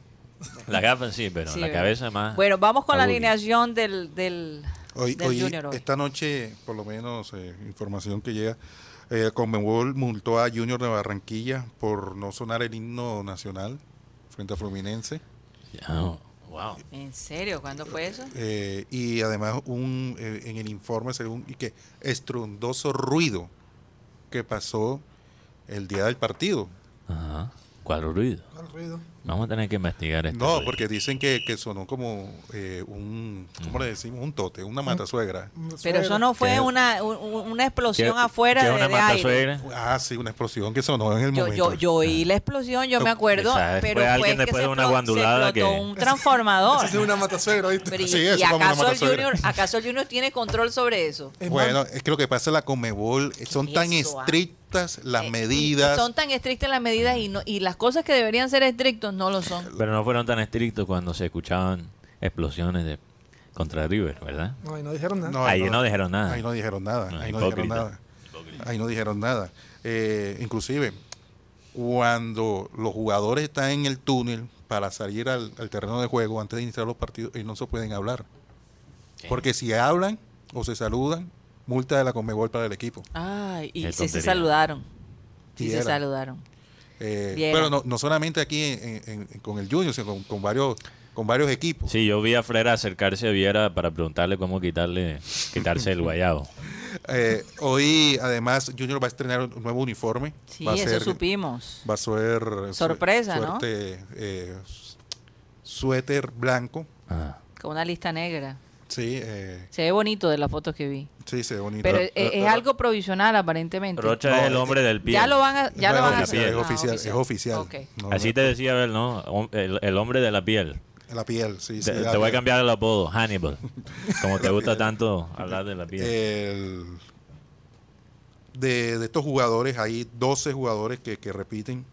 La gafa sí, pero Sí, la ¿verdad? cabeza más. Bueno, vamos con la Boogie. alineación del, del, Hoy, del hoy, Junior hoy. esta noche, por lo menos, eh, información que llega, eh, Conmebol multó a Junior de Barranquilla por no sonar el himno nacional frente a Fluminense. Oh, wow. ¿En serio? ¿Cuándo fue eso? Eh, y además un eh, en el informe según y que estruendoso ruido que pasó el día del partido. Ajá. Cuadro ruido. ¿Cuál ruido? Vamos a tener que investigar esto. No, porque dicen que, que sonó como eh, un, ¿cómo le decimos? Un tote, una matasuegra. Pero eso no fue una, un- una explosión ¿Qué- afuera qué de, es una de mata aire. suegra? Ah, sí, una explosión que sonó en el Yo, momento. yo, yo oí la explosión, yo me acuerdo, pero fue fue, alguien que después se de una guandulada que- un transformador. Es una matasuegra, ¿viste? Pero y, Sí, y eso una acaso, el junior, ¿acaso el Junior tiene control sobre eso? Es Bueno, es que lo que pasa en la Comebol eh, son tan ah? estrictas las Eh, medidas. Son tan estrictas las medidas y, no, y las cosas que deberían ser estrictos no lo son. Pero no fueron tan estrictos cuando se escuchaban explosiones de contra River, ¿verdad? no, y no dijeron nada. No, Ahí no dijeron nada. Ahí no dijeron nada. No, ahí no dijeron nada. Ahí no dijeron nada. Eh, inclusive, cuando los jugadores están en el túnel para salir al, al terreno de juego antes de iniciar los partidos, ellos no se pueden hablar. Porque si hablan o se saludan, multa de la Conmebol para el equipo. Ay, y sí se saludaron. Sí Y se saludaron. Eh, pero no, no solamente aquí en- en- en- con el Junior, sino con, con varios con varios equipos. Sí, yo vi a Frera acercarse a Viera para preguntarle cómo quitarle quitarse el guayabo. Eh, hoy, además, Junior va a estrenar un nuevo uniforme. Sí, va a eso ser, supimos. Va a ser su- Sorpresa, eh, suéter blanco. Ah. Con una lista negra. Sí, eh, Se ve bonito de las fotos que vi. sí, se ve bonito. Pero Eh, es, es algo provisional aparentemente. Rocha No, es el hombre del pie. Ya lo van a, ya no, lo van a es hacer. oficial, es Ah, oficial, es oficial. No, Así no, te decía Abel, ¿no? El, el hombre de la piel. La piel, sí, sí. Te, voy a cambiar el apodo, Hannibal. Como te gusta tanto hablar de la piel. El- de, de estos jugadores, hay 12 jugadores que, que repiten,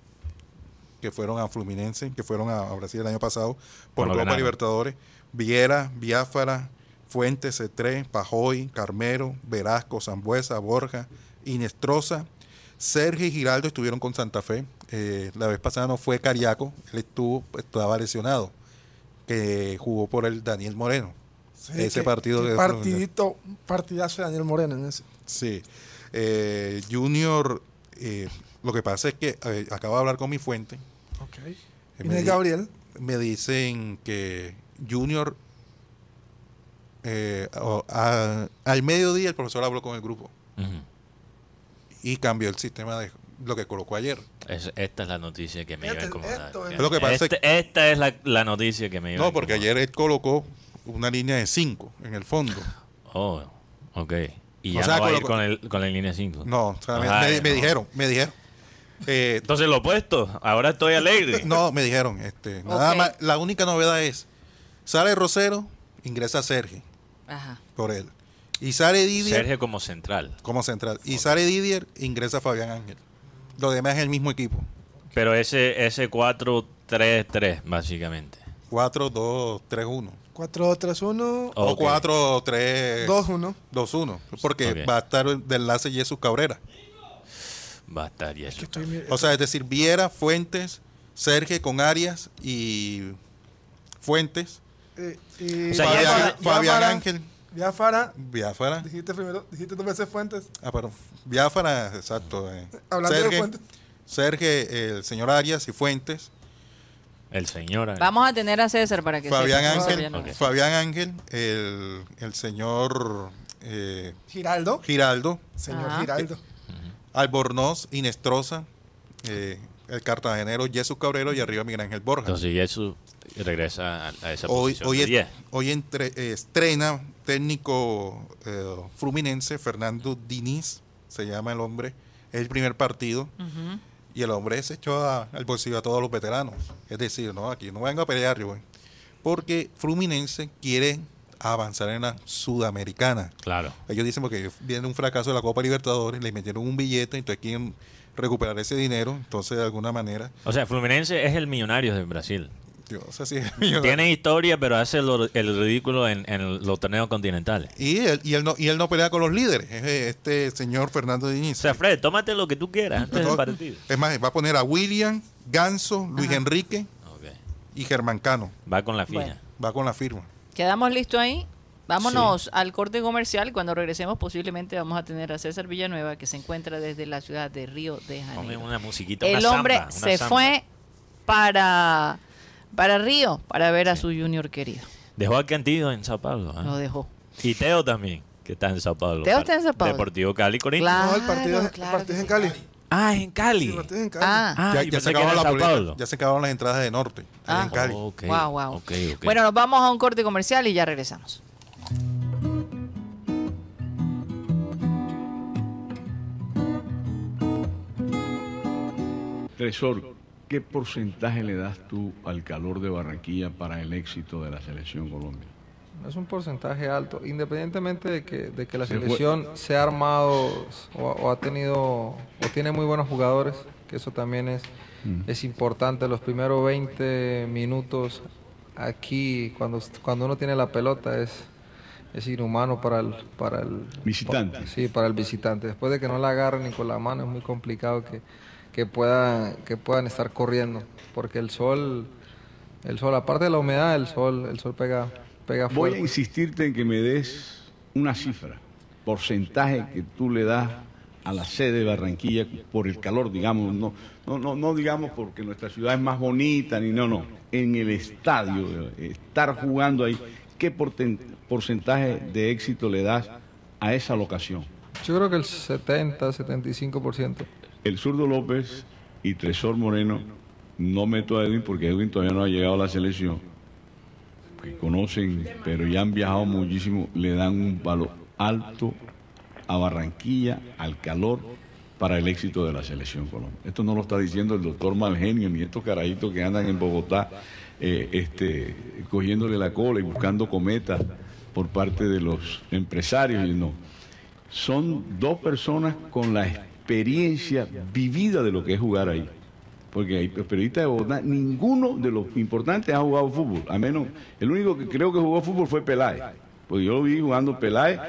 que fueron a Fluminense, que fueron a, a Brasil el año pasado por Copa. Libertadores. Viera, Biafara, Fuentes, Cetré, Pajoy, Carmero, Velasco, Zambuesa, Borja, Inestrosa, Sergio y Giraldo estuvieron con Santa Fe. Eh, la vez pasada no fue Cariaco, él estuvo, estaba lesionado, que jugó por el Daniel Moreno. Sí, ese partido de- partidito, partidazo de Daniel Moreno en ese. Sí. Eh, junior, eh, lo que pasa es que acabo de hablar con mi fuente. Ok. Y me, Gabriel. me dicen que Junior, eh, o- a- al mediodía el profesor habló con el grupo y cambió el sistema de lo que colocó ayer. Es- esta es la noticia que me iba a Este- incomodar. esto es- Lo que pasa es Este- esta es la, la noticia que me iba a No, porque ayer él colocó una línea de 5 en el fondo. Oh, ok. Y O ya sea, no va a ir con, el, con la línea 5. No, o sea, me- me, dijeron, me dijeron. Eh, Entonces lo opuesto. Ahora estoy alegre. no, me dijeron, este, nada más, la única novedad es, sale Rosero, ingresa Sergio. Ajá. por él. Y sale Didier Sergio como central. como central. Y sale Didier, ingresa Fabián Ángel. Lo demás es el mismo equipo. Pero ese, ese 4-3-3, básicamente. 4, 2, 3, 1. 4-3-1, Oh. O Ok. 4, 3, 2-1. 2, 1. Porque Ok. va a estar de enlace Jesús Cabrera. Va a estar y eso. Que estoy mi- O sea, es decir, Viera, Fuentes, Sergio con Arias y Fuentes. eh, y O sea, Fabián, Fabián Ángel. Biafara, Biafara. dijiste primero, dijiste dos veces Fuentes. Ah, pero Biafara, exacto. eh. Hablando de Sergio, Fuentes. Sergio, el señor Arias y Fuentes. El señor. Vamos a tener a César para que Fabián sepa. Ángel, Fabián Ok. Fabián Ángel, el, el señor eh, Giraldo. Giraldo, Señor Ajá. Giraldo. Albornoz, Inestrosa, eh, el cartagenero Jesús Cabrero y arriba Miguel Ángel Borja. Entonces Jesús regresa a, a esa hoy posición hoy, de es- 10. hoy entre- eh, estrena técnico eh, fluminense, Fernando Diniz, se llama el hombre, es el primer partido. Y el hombre se echó a- al bolsillo a todos los veteranos. Es decir, no, aquí no vengo a pelear yo. Porque Fluminense quiere avanzar en la Sudamericana. Claro. Ellos dicen porque viene un fracaso de la Copa Libertadores, le metieron un billete, entonces quieren recuperar ese dinero. Entonces, de alguna manera, O sea, Fluminense es el millonario de Brasil. Yo no sé si es millonario. Tiene historia, pero hace lo- el ridículo en, en los torneos continentales. Y él, y, él no, y él no pelea con los líderes, es este señor Fernando O Diniz. sea, Fred, tómate lo que tú quieras antes del No, partido. es más, va a poner a William, Ganso, Luis Enrique y Germán Cano. Va con la. Bueno. Va con la firma. Quedamos listos ahí. Vámonos al corte comercial. Cuando regresemos, posiblemente vamos a tener a César Villanueva, que se encuentra desde la ciudad de Río de Ponme Janeiro. una musiquita, El una hombre samba, una se samba. fue para, para Río para ver a su junior querido. Dejó a Cantillo en Sao Paulo. ¿eh? Lo dejó. Y Teo también, que está en Sao Paulo. Teo está en Sao Paulo. Deportivo Cali, Corinthians. Claro, no, el partido, el claro es en. Cali. Ah, es en Cali. Sí, partido en Cali. Ah, Ah, ya, se acabaron las Sao boletas, Paulo. ya se acabaron las entradas de norte, Ah. en Cali. Wow, wow. ok, ok. Bueno, nos vamos a un corte comercial y ya regresamos. Tresor, ¿qué porcentaje le das tú al calor de Barranquilla para el éxito de la selección Colombia? Es un porcentaje alto, independientemente de que, de que la Se fue- selección se ha armado o, o ha tenido o tiene muy buenos jugadores, que eso también es, es importante. Los primeros 20 minutos aquí, cuando, cuando uno tiene la pelota, es, es inhumano para el, para el Visitante. sí, para el visitante. Después de que no la agarren ni con la mano, es muy complicado que, que, puedan, que puedan estar corriendo, porque el sol, el sol, aparte de la humedad, el sol, el sol pega, pega Voy a fuerte. insistirte en que me des una cifra, porcentaje que tú le das a la sede de Barranquilla por el calor, digamos, no, no, no, no digamos porque nuestra ciudad es más bonita, ni no, no, en el estadio, estar jugando ahí, ¿qué porcentaje de éxito le das a esa locación? Yo creo que el 70, 75%. El zurdo López y Tresor Moreno, no meto a Edwin porque Edwin todavía no ha llegado a la selección, que conocen, pero ya han viajado muchísimo, le dan un valor alto a Barranquilla, al calor, para el éxito de la selección Colombia. Esto no lo está diciendo el doctor Malgenio ni estos carajitos que andan en Bogotá eh, este, cogiéndole la cola y buscando cometas por parte de los empresarios. Y no. Son dos personas con la experiencia vivida de lo que es jugar ahí. Porque hay periodistas de Bogotá, ninguno de los importantes ha jugado fútbol. A menos, el único que creo que jugó fútbol fue Peláez. Porque yo lo vi jugando Peláez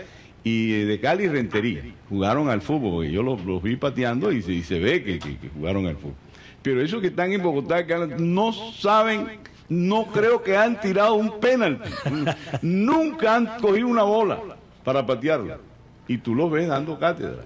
y eh, de Cali Rentería. Jugaron al fútbol, porque yo los, los vi pateando y se, ve que, que- que jugaron al fútbol. Pero esos que están en Bogotá que no saben, no creo que han tirado un penalti. Nunca han cogido una bola para patearla. Y tú los ves dando cátedra.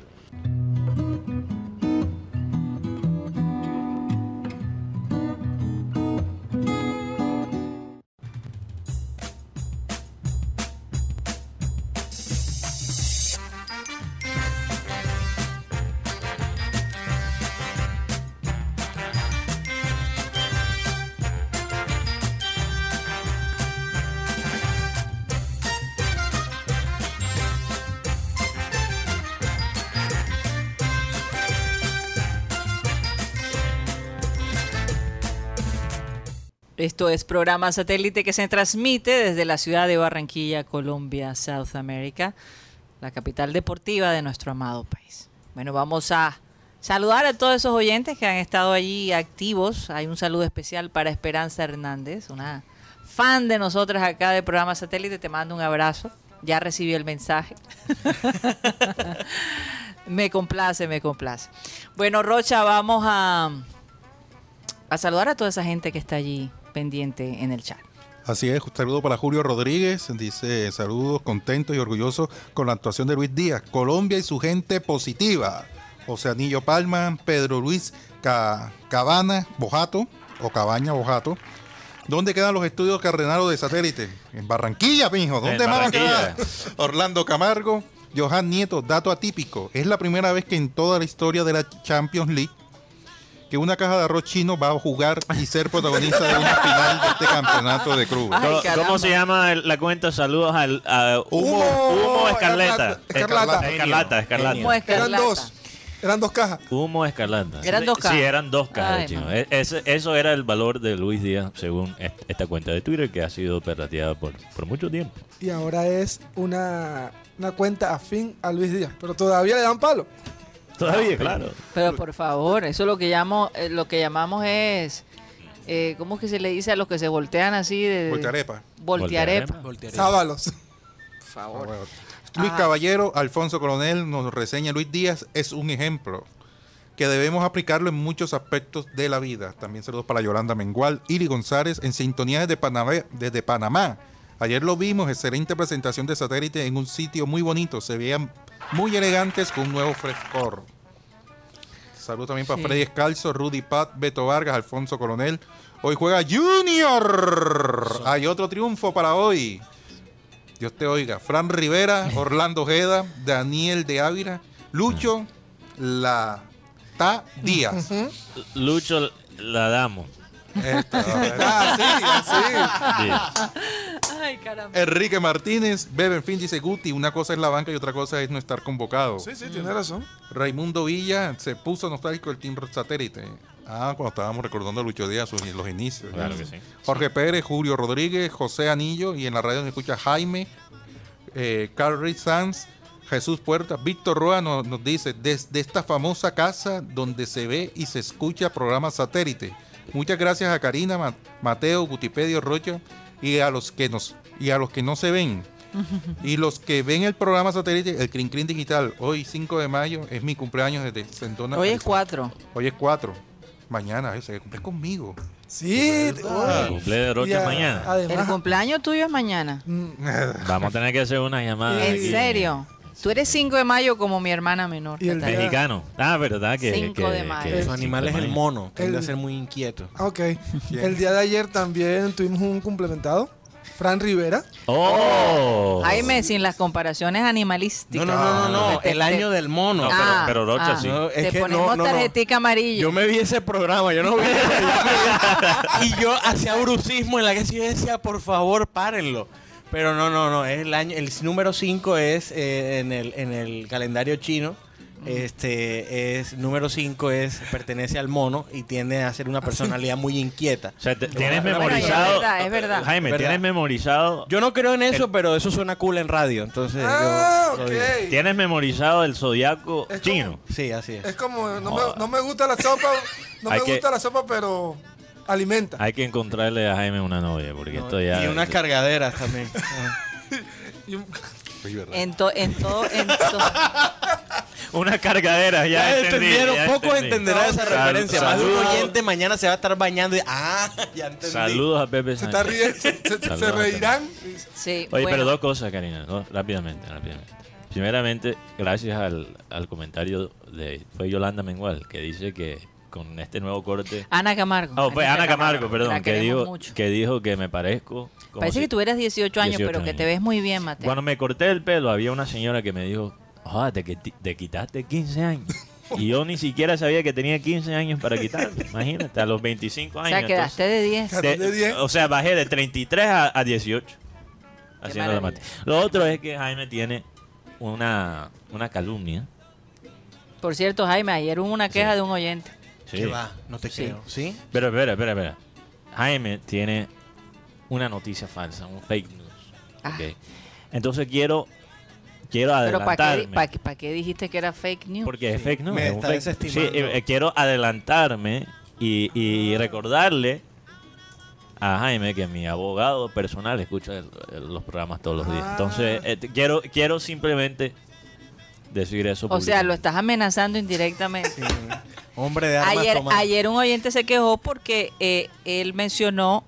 Esto es programa satélite que se transmite desde la ciudad de Barranquilla, Colombia, South America, la capital deportiva de nuestro amado país. Bueno, vamos a saludar a todos esos oyentes que han estado allí activos. Hay un saludo especial para Esperanza Hernández, una fan de nosotras acá de programa satélite. Te mando un abrazo. Ya recibí el mensaje. me complace, me complace. Bueno, Rocha, vamos a saludar a toda esa gente que está allí pendiente en el chat. Así es, un saludo para Julio Rodríguez, dice saludos contentos y orgullosos con la actuación de Luis Díaz. Colombia y su gente positiva. José Anillo Palma, Pedro Luis Ca- Cabana Bojato, o Cabaña Bojato. ¿Dónde quedan los estudios cardenales de satélite? En Barranquilla, mijo. ¿Dónde En más quedar? Orlando Camargo, Johan Nieto, dato atípico. Es la primera vez que en toda la historia de la Champions League que una caja de arroz chino va a jugar y ser protagonista de una final de este campeonato de clubes. Ay, ¿Cómo, se llama la cuenta? Saludos al a Humo, Humo Humo Escarlata. Escarlata. Escarlata, Escarlata. Humo Eran dos. Eran dos cajas. Humo Escarlata. Eran dos cajas. Sí, eran dos cajas, Ay, chino. no. E- eso era el valor de Luis Díaz, según est- esta cuenta de Twitter, que ha sido perrateada por, por mucho tiempo. Y ahora es una, una cuenta afín a Luis Díaz. Pero todavía le dan palo. Todavía, claro. Pero por favor, eso lo que llamo, eh, lo que llamamos es, eh, ¿cómo es que se le dice a los que se voltean así de Voltearepa. Voltearepa. Sábalos. Por favor. Luis Ah. Caballero, Alfonso Coronel nos reseña Luis Díaz es un ejemplo que debemos aplicarlo en muchos aspectos de la vida. También saludos para Yolanda Mengual, Iri González en sintonía desde Panamá, desde Panamá. Ayer lo vimos, excelente presentación de satélite en un sitio muy bonito. Se veían muy elegantes con un nuevo frescor. Saludos también para Sí. Freddy Escalzo, Rudy Pat, Beto Vargas, Alfonso Coronel. Hoy juega Junior. Hay otro triunfo para hoy. Dios te oiga. Fran Rivera, Orlando Ojeda, Daniel de Ávila, Lucho, la está Díaz. Lucho, la damos. Esta, a ver. Ah, sí, así. Sí. Ay, caramba. Enrique Martínez, Beben Fin dice Guti, una cosa es la banca y otra cosa es no estar convocado. Sí, sí, tiene razón. Raimundo Villa se puso nostálgico el Team Satélite. Ah, cuando estábamos recordando a Lucho Díaz sus- los inicios. Claro que sí. Jorge Pérez, Julio Rodríguez, José Anillo y en la radio se escucha Jaime, eh, Carl Reed Sanz, Jesús Puerta, Víctor Roa nos, nos dice, desde esta famosa casa donde se ve y se escucha programa satélite. Muchas gracias a Karina, Ma- Mateo, Gutipedio, Rocha y a los que nos y a los que no se ven. Y los que ven el programa satélite, el Crin Crin Digital, hoy 5 de mayo, es mi cumpleaños desde Sentona. Hoy es Arizona. cuatro. Hoy es 4. Mañana, eh, se cumple conmigo. Sí. El cumple de Rocha mañana. El cumpleaños tuyo es mañana. Vamos a tener que hacer una llamada. ¿En aquí. serio? Tú eres 5 de mayo como mi hermana menor. Y el. Mexicano. Ah, verdad que. Cinco que- de mayo. que- Su animal es cinco de el mono. Tiende a ser muy inquieto. ah, ok. El día de ayer también tuvimos un complementado. Fran Rivera. ¡Oh! Jaime, sin las comparaciones animalísticas. No, no, no, no, El año del mono. No, Ah, pero- pero Rocha ah. sí. No, es Te que ponemos no, tarjetica amarilla. Yo me vi ese programa, yo no vi yo me- Y yo hacía brucismo en la que sí decía, por favor, párenlo. Pero no, no, no, es el año, el número 5 es eh, en, el, en el calendario chino. Este es número 5 es pertenece al mono y tiende a ser una personalidad muy inquieta. O sea, te- tienes Bueno, memorizado. es verdad, es verdad. Jaime, Verdad. tienes memorizado. Yo no creo en eso, pero eso suena cool en radio, entonces Ah, yo. Tienes memorizado el zodiaco Es como- chino. Sí, así es. Es como, no me, no me gusta la sopa, no Hay me que- gusta la sopa, pero alimenta. Hay que encontrarle a Jaime una novia, porque esto ya. Y unas cargaderas también. Y un- Sí, ¿verdad? En, to- en todo, en to- Unas cargaderas, ya, Ya, entendí, entendieron, ya pocos entendí. entenderán esa Sal- referencia. Más de un oyente mañana se va a estar bañando y ah, ya entendí. Saludos a Pepe se está se, se- reirán. sí, Oye, bueno, pero dos cosas, Karina, dos- rápidamente, rápidamente. Primeramente, gracias al, al comentario de fue Yolanda Mengual, que dice que con este nuevo corte. Ana Camargo. Oh, fue Ana Camargo, perdón, La que dijo, mucho. que dijo que me parezco. como Parece si- que tuvieras 18 años, 18 pero que te años. ves muy bien, Mateo. Cuando me corté el pelo, había una señora que me dijo, "Ah, te, te quitaste 15 años. Y yo ni siquiera sabía que tenía 15 años para quitarme. Imagínate, a los 25 o años. sea, quedaste de 10. Claro. de 10. o sea, bajé de 33 a, a 18. Haciendo la mate. Lo otro es que Jaime tiene una, una calumnia. Por cierto, Jaime, ayer hubo una queja Sí. de un oyente. Sí. ¿Qué va? No te Sí. creo. ¿Sí? Pero espera, espera, espera. Jaime tiene una noticia falsa, un fake news. Ah. ¿ok? Entonces quiero, quiero Pero ¿para qué, adelantarme. pa' qué- pa' qué dijiste que era fake news? Porque es fake news. Me es un está fake- desestimando. Sí, eh, eh, quiero adelantarme y, y recordarle a Jaime que mi abogado personal escucha el- el- los programas todos los días. Ah. Entonces, eh, quiero, quiero simplemente decir eso. o sea, lo estás amenazando indirectamente. Sí. Hombre de armas Ayer, ayer un oyente se quejó porque eh, él mencionó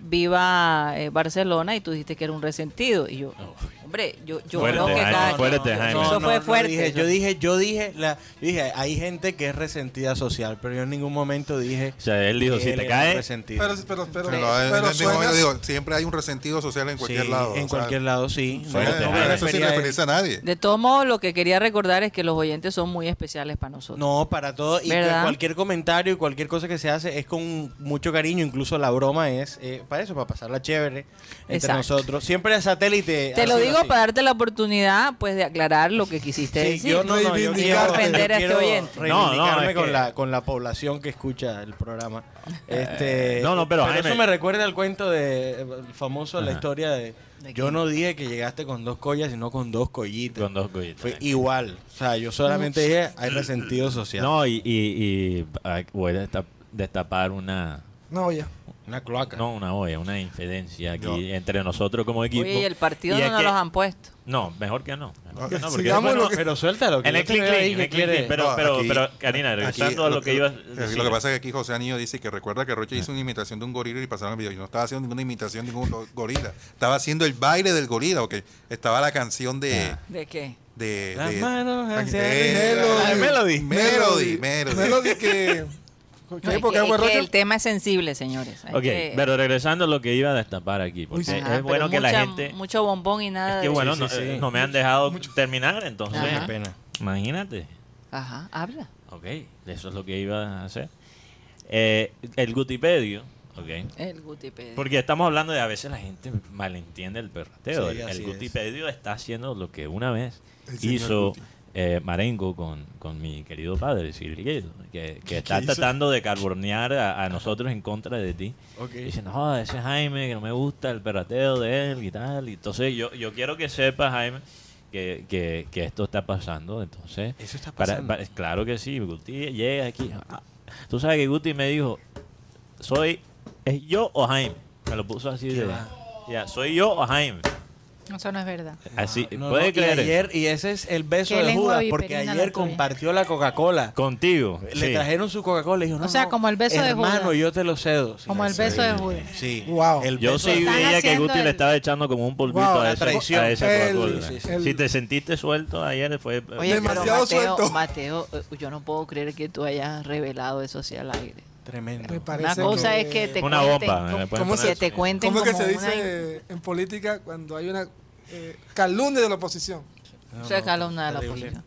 Viva eh, Barcelona y tú dijiste que era un resentido. Y yo, hombre, yo, yo Fuerte, creo que Jaime, cada fuerte, eso fue fuerte. dije- yo dije, yo dije, la, yo dije, hay gente que es resentida social, pero yo en ningún momento dije. O sea, él dijo, si te cae, resentido. Pero, pero, pero, Pero, pero, suena- digo, siempre hay un resentido social en cualquier Sí, lado. En sea, cualquier lado, sí. No, eso sin referirse a nadie. De todos modos, lo que quería recordar es que los oyentes son muy especiales para nosotros. No, para todo. Y que ¿Verdad? cualquier comentario y cualquier cosa que se hace es con mucho cariño. Incluso la broma es eh, para eso, para pasarla chévere entre Exacto. nosotros. Siempre el satélite. Te lo digo. Para darte la oportunidad, pues, de aclarar lo que quisiste Sí, decir. yo no, no, yo Reivindicar. quiero, Ofender a este oyente. No, no, es con, que- la, con la población que escucha el programa. Este, no, no, pero, Jaime- eso me recuerda al cuento de el famoso, la historia de, ¿De yo no dije que llegaste con dos collas, sino con dos collitas. con dos collitas. Fue igual. O sea, yo solamente dije, hay resentido social. No, y, y, y, ah, voy a destap- destapar una, No, ya. Una cloaca. no una olla, una infidencia aquí No. entre nosotros como equipo. Oye, y el partido Y no nos que- los han puesto. No, mejor que no. Mejor que no, porque bueno, lo que- Pero suéltalo. que en el que quiere- click. Pero, No, pero, aquí- pero, Karina, regresando a lo que ibas Lo que pasa es que aquí José Anillo dice que recuerda que Rocha hizo una imitación de un gorila y pasaron el video. Yo no estaba haciendo ninguna imitación de ningún gorila. Estaba haciendo el baile del gorila, ok. Estaba la canción de. Ah. ¿De qué? de, Las de- manos hacia de- Melody. Melody. Melody. Melody que... ¿Qué? es ¿Por qué es que el tema es sensible, señores. Hay Ok, que- pero regresando a lo que iba a destapar aquí, porque Uy, sí. Ajá, es pero bueno que la mucha- gente... Mucho bombón y nada Es que de bueno, Sí, no, no me han dejado terminar, entonces... Ajá. Qué pena. Imagínate. Ajá, habla. Ok, eso es lo que iba a hacer. Eh, el Gutipedio, ok. El Gutipedia. Porque estamos hablando de a veces la gente malentiende el perrateo. Sí, el el es. Gutipedio está haciendo lo que una vez El hizo Guti. Eh, Marengo con, con mi querido padre, Silvio, que, que está hizo? tratando de carbonear a, a nosotros en contra de ti. Ok. Diciendo, no, ese Jaime, que no me gusta el perrateo de él y tal. Y entonces yo, yo quiero que sepas, Jaime, que, que, que esto está pasando. Entonces, Eso está pasando. para- claro que sí, Guti llega aquí. Ah, Tú sabes que Guti me dijo, soy, ¿es yo o Jaime? Me lo puso así ¿Qué de, ya, ¿soy yo o Jaime? Eso no es verdad. Así, No, ¿puede no, y creer? ayer, y ese es el beso de Judas, porque ayer compartió la Coca-Cola. Contigo. Le sí. trajeron su Coca-Cola y dijo, no, O sea, no, como el beso de hermano, Judas. yo te lo cedo. Sí, Como el sí. beso de Judas. Sí. Wow. El Yo sí veía que Guti el- le estaba echando como un polvito Wow, a, esa, traición. a esa Coca-Cola. sí, sí. el- Si te sentiste suelto ayer fue... Oye, Demasiado Mateo, suelto. Mateo, eh, yo no puedo creer que tú hayas revelado eso hacia el aire. Tremendo. Me parece Una cosa es que te una cuenten, bomba. como- le pueden ¿cómo poner se- que te cuenten ¿Cómo que se una- dice en política cuando hay una eh, calumnia de la oposición? o sea, calumnia de la política.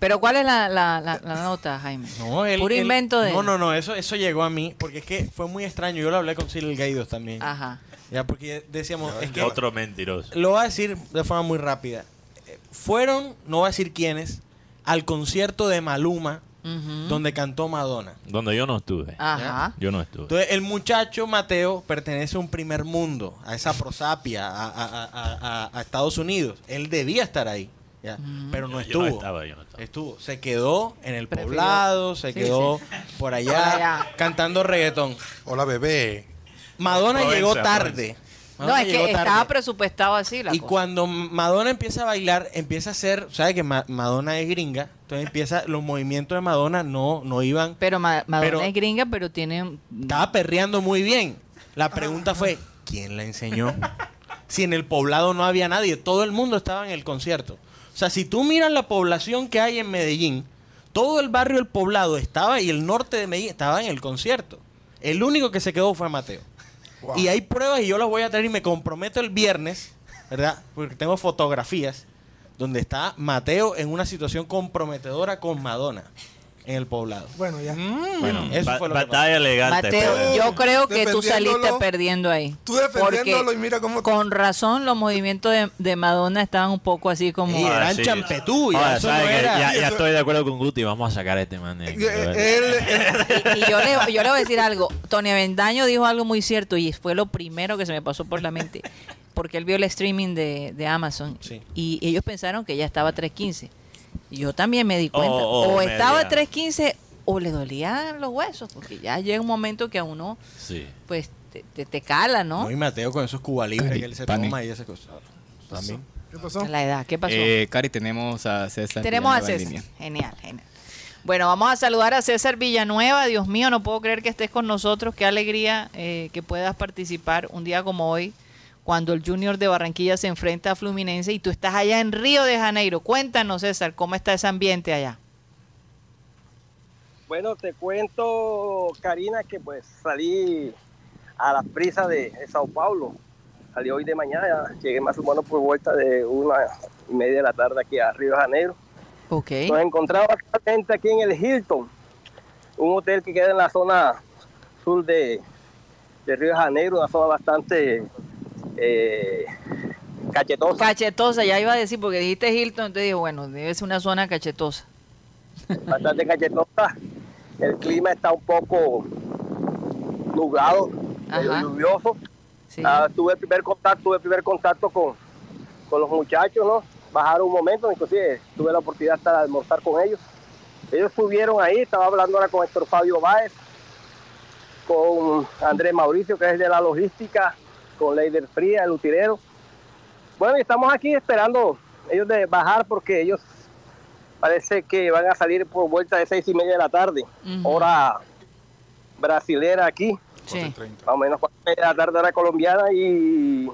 Pero ¿cuál es la, la, la, la nota, Jaime? No, Puro invento de No, no, no, eso, eso llegó a mí porque es que fue muy extraño. Yo lo hablé con Cyril Gaidos también. Ajá. Ya, porque decíamos, es que Otro mentiroso. lo voy a decir de forma muy rápida. Eh, Fueron, no voy a decir quiénes, al concierto de Maluma Donde cantó Madonna. Donde yo no estuve. Ajá. Yo no estuve. Entonces, el muchacho Mateo pertenece a un primer mundo, a esa prosapia, a, a- a- a- a Estados Unidos. Él debía estar ahí, ¿ya? pero no Yo estuvo. no estaba, yo no estaba. Estuvo, se quedó en el poblado, se Sí, quedó sí. por allá, allá. cantando reggaetón. Hola, bebé. Madonna llegó Provencia. No, es que tarde. estaba presupuestado así la Y cosa. cuando Madonna empieza a bailar, empieza a hacer, ¿sabes que Ma- Madonna es gringa? Entonces empieza, los movimientos de Madonna no, no iban, Pero Ma- Madonna Pero- es gringa, pero tiene... estaba perreando muy bien. La pregunta fue, ¿quién la enseñó? Si en el poblado no había nadie, todo el mundo estaba en el concierto. O sea, si tú miras la población que hay en Medellín, todo el barrio del poblado estaba y el norte de Medellín estaba en el concierto. El único que se quedó fue Mateo. Wow. Y hay pruebas y yo las voy a traer y me comprometo el viernes, ¿verdad? Porque tengo fotografías donde está Mateo en una situación comprometedora con Madonna en el poblado. Bueno, ya. Bueno, Eso ba- fue lo que batalla legal. Mateo, yo creo que tú saliste perdiendo ahí. Tú defendiéndolo Porque y mira cómo... Con razón, los movimientos de, de Madonna estaban un poco así como... Y eran sí. champetú, ya Ahora, eso ¿sabes no qué? era- Ya, ya estoy de acuerdo con Guti. Vamos a sacar a este man. de aquí, Eh, él- Y yo le, yo le voy a decir algo. Tony Avendaño dijo algo muy cierto y fue lo primero que se me pasó por la mente. Porque él vio el streaming de, de Amazon Sí. y ellos pensaron que ya estaba a 3.15. Yo también me di cuenta. Oh, oh, o estaba a media. 3.15 o le dolían los huesos. Porque ya llega un momento que a uno, Sí. pues, te, te, te cala, ¿no? No, y Mateo con esos Cuba libres Cari, que él se Pani. toma y esas cosas. También. ¿Qué pasó? La edad. ¿Qué pasó? Eh, Cari, tenemos a César. Tenemos a Villanueva César. Genial, genial. Bueno, vamos a saludar a César Villanueva. Dios mío, no puedo creer que estés con nosotros. Qué alegría eh, que puedas participar un día como hoy, cuando el Junior de Barranquilla se enfrenta a Fluminense y tú estás allá en Río de Janeiro. Cuéntanos, César, ¿cómo está ese ambiente allá? Bueno, te cuento, Karina, que pues salí a las prisas de, de Sao Paulo. Salí hoy de mañana, llegué más o menos por vuelta de una y media de la tarde aquí a Río de Janeiro. Ok. Nos encontramos actualmente aquí en el Hilton, un hotel que queda en la zona sur de, de Río de Janeiro, una zona bastante eh, cachetosa. Cachetosa, ya iba a decir, porque dijiste Hilton, entonces dije, bueno, debe ser una zona cachetosa. bastante cachetosa. El clima está un poco nublado, medio lluvioso. Sí. Ah, tuve el primer contacto, tuve el primer contacto con, con los muchachos, ¿no? Bajaron un momento, inclusive tuve la oportunidad hasta de almorzar con ellos. Ellos subieron ahí, estaba hablando ahora con Héctor Fabio Báez, con Andrés Mauricio, que es de la logística, con Leider Fría, el utilero. Bueno, y estamos aquí esperando ellos de bajar porque ellos parece que van a salir por vuelta de seis y media de la tarde, hora brasilera aquí Sí. 4:30. más o menos cuatro de la tarde hora colombiana y,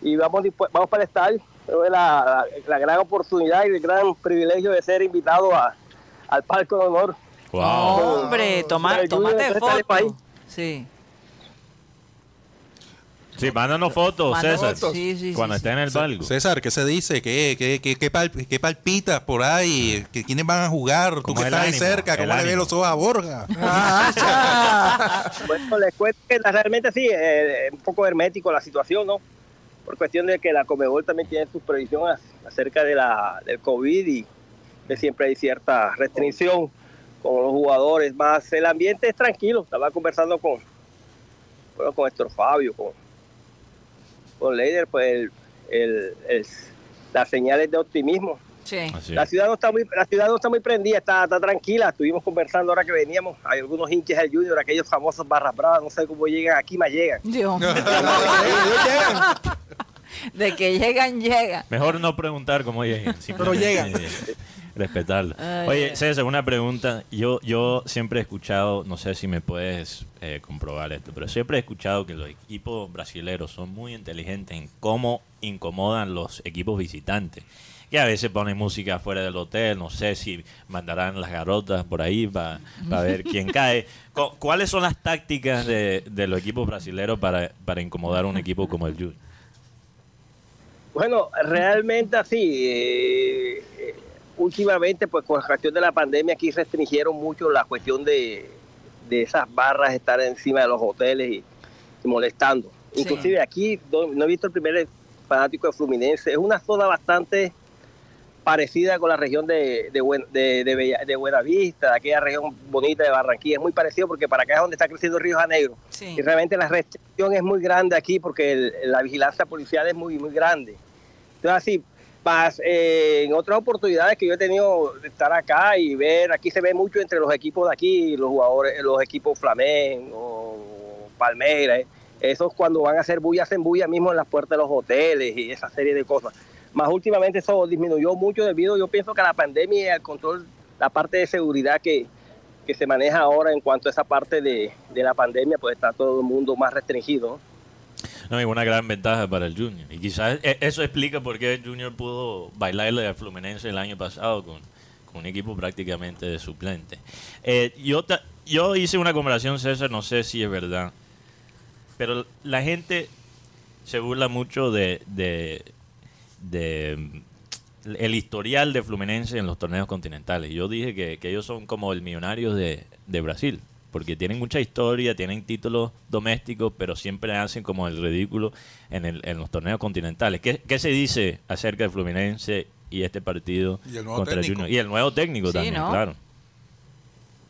y vamos, vamos para el estadio. La, la, la gran oportunidad y el gran privilegio de ser invitado a, al Parque de Honor. Wow. Hombre, toma, El Junior tómate está de país. foto. Sí. Sí, mándanos fotos, César. fotos. Sí, sí, cuando sí, esté en el barco. César, ¿qué se dice? ¿Qué, qué, qué, qué, pal- qué palpitas por ahí? ¿Qué, ¿Quiénes van a jugar? ¿Tú ¿Cómo que es estás ahí ánimo? cerca? ¿Cómo le ves ánimo. los ojos a Borja? Bueno, les cuento que realmente sí, eh, es un poco hermético la situación, ¿no? Por cuestión de que la Comebol también tiene sus previsiones acerca de la, del COVID y que siempre hay cierta restricción con los jugadores. Más el ambiente es tranquilo. Estaba conversando con, bueno, con Héctor Fabio, con, con Leider, pues el, el- el- las señales de optimismo. Sí. La ciudad no está muy, la ciudad no está muy prendida, está, está tranquila. Estuvimos conversando ahora que veníamos. Hay algunos hinches del Junior, aquellos famosos barras bravas, no sé cómo llegan aquí, más llegan. Dios. De que llegan, llegan. Mejor no preguntar cómo llegan. Pero llegan. eh, Respetarlo. Ay, Oye. César, una pregunta. Yo, yo siempre he escuchado, no sé si me puedes eh, comprobar esto, pero siempre he escuchado que los equipos brasileños son muy inteligentes en cómo incomodan los equipos visitantes. Que a veces ponen música fuera del hotel, no sé si mandarán las garotas por ahí para ver quién cae. Cu- ¿Cuáles son las tácticas de, de los equipos brasileños para, para incomodar a un equipo como el Junior? Bueno, realmente así. eh, eh, últimamente, pues con la cuestión de la pandemia, aquí restringieron mucho la cuestión de, de esas barras estar encima de los hoteles y, y molestando. Sí. Inclusive aquí, no, no he visto el primer fanático de Fluminense. Es una zona bastante parecida con la región de, de, de, de Bella- de Buenavista, aquella región bonita de Barranquilla. Es muy parecido porque para acá es donde está creciendo el río Janeiro. Sí. Y realmente la restricción es muy grande aquí porque el- la vigilancia policial es muy, muy grande. Entonces, así, más, eh, en otras oportunidades que yo he tenido de estar acá y ver, aquí se ve mucho entre los equipos de aquí, los jugadores, los equipos Flamengo, Palmeiras, esos cuando van a hacer bulla, hacen bulla mismo en las puertas de los hoteles y esa serie de cosas. Más últimamente eso disminuyó mucho debido, yo pienso que a la pandemia y al control, la parte de seguridad que, que se maneja ahora en cuanto a esa parte de, de la pandemia, pues está todo el mundo más restringido. ¿no? Y una gran ventaja para el Junior. Y quizás e- eso explica por qué el Junior pudo bailarle al Fluminense el año pasado con, con un equipo prácticamente de suplente. Eh, yo, yo hice una comparación, César, no sé si es verdad, pero la gente se burla mucho de, de, de, el historial de Fluminense en los torneos continentales. Yo dije que, que ellos son como el millonario de, de Brasil, porque tienen mucha historia, tienen títulos domésticos, pero siempre hacen como el ridículo en, el, en los torneos continentales. ¿Qué, qué se dice acerca de Fluminense y este partido Y el nuevo contra técnico. Junior? Y el nuevo técnico Sí, también, ¿no? claro.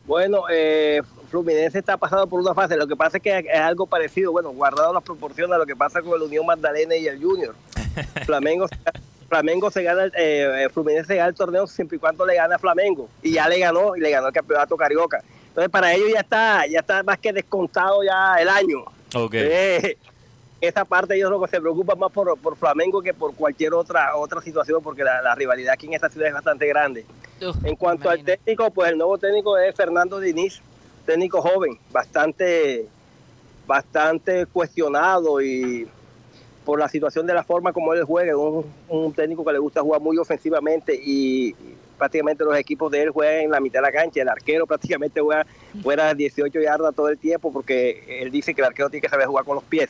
Bueno, eh, Fluminense está pasando por una fase. Lo que pasa es que es algo parecido, bueno, guardado las proporciones a lo que pasa con el Unión Magdalena y el Junior. Flamengo, Flamengo se gana, el- eh, Fluminense se gana el torneo siempre y cuando le gana a Flamengo. Y ya le ganó, y le ganó el campeonato Carioca. Entonces para ellos ya está, ya está más que descontado ya el año. Ok. Eh, esa parte ellos lo que se preocupan más por, por Flamengo que por cualquier otra otra situación, porque la, la rivalidad aquí en esta ciudad es bastante grande. Uf, En cuanto al técnico, pues el nuevo técnico es Fernando Diniz, técnico joven, bastante, bastante cuestionado y por la situación de la forma como él juega, un, un técnico que le gusta jugar muy ofensivamente y prácticamente los equipos de él juegan en la mitad de la cancha, el arquero prácticamente juega fuera 18 yardas todo el tiempo porque él dice que el arquero tiene que saber jugar con los pies.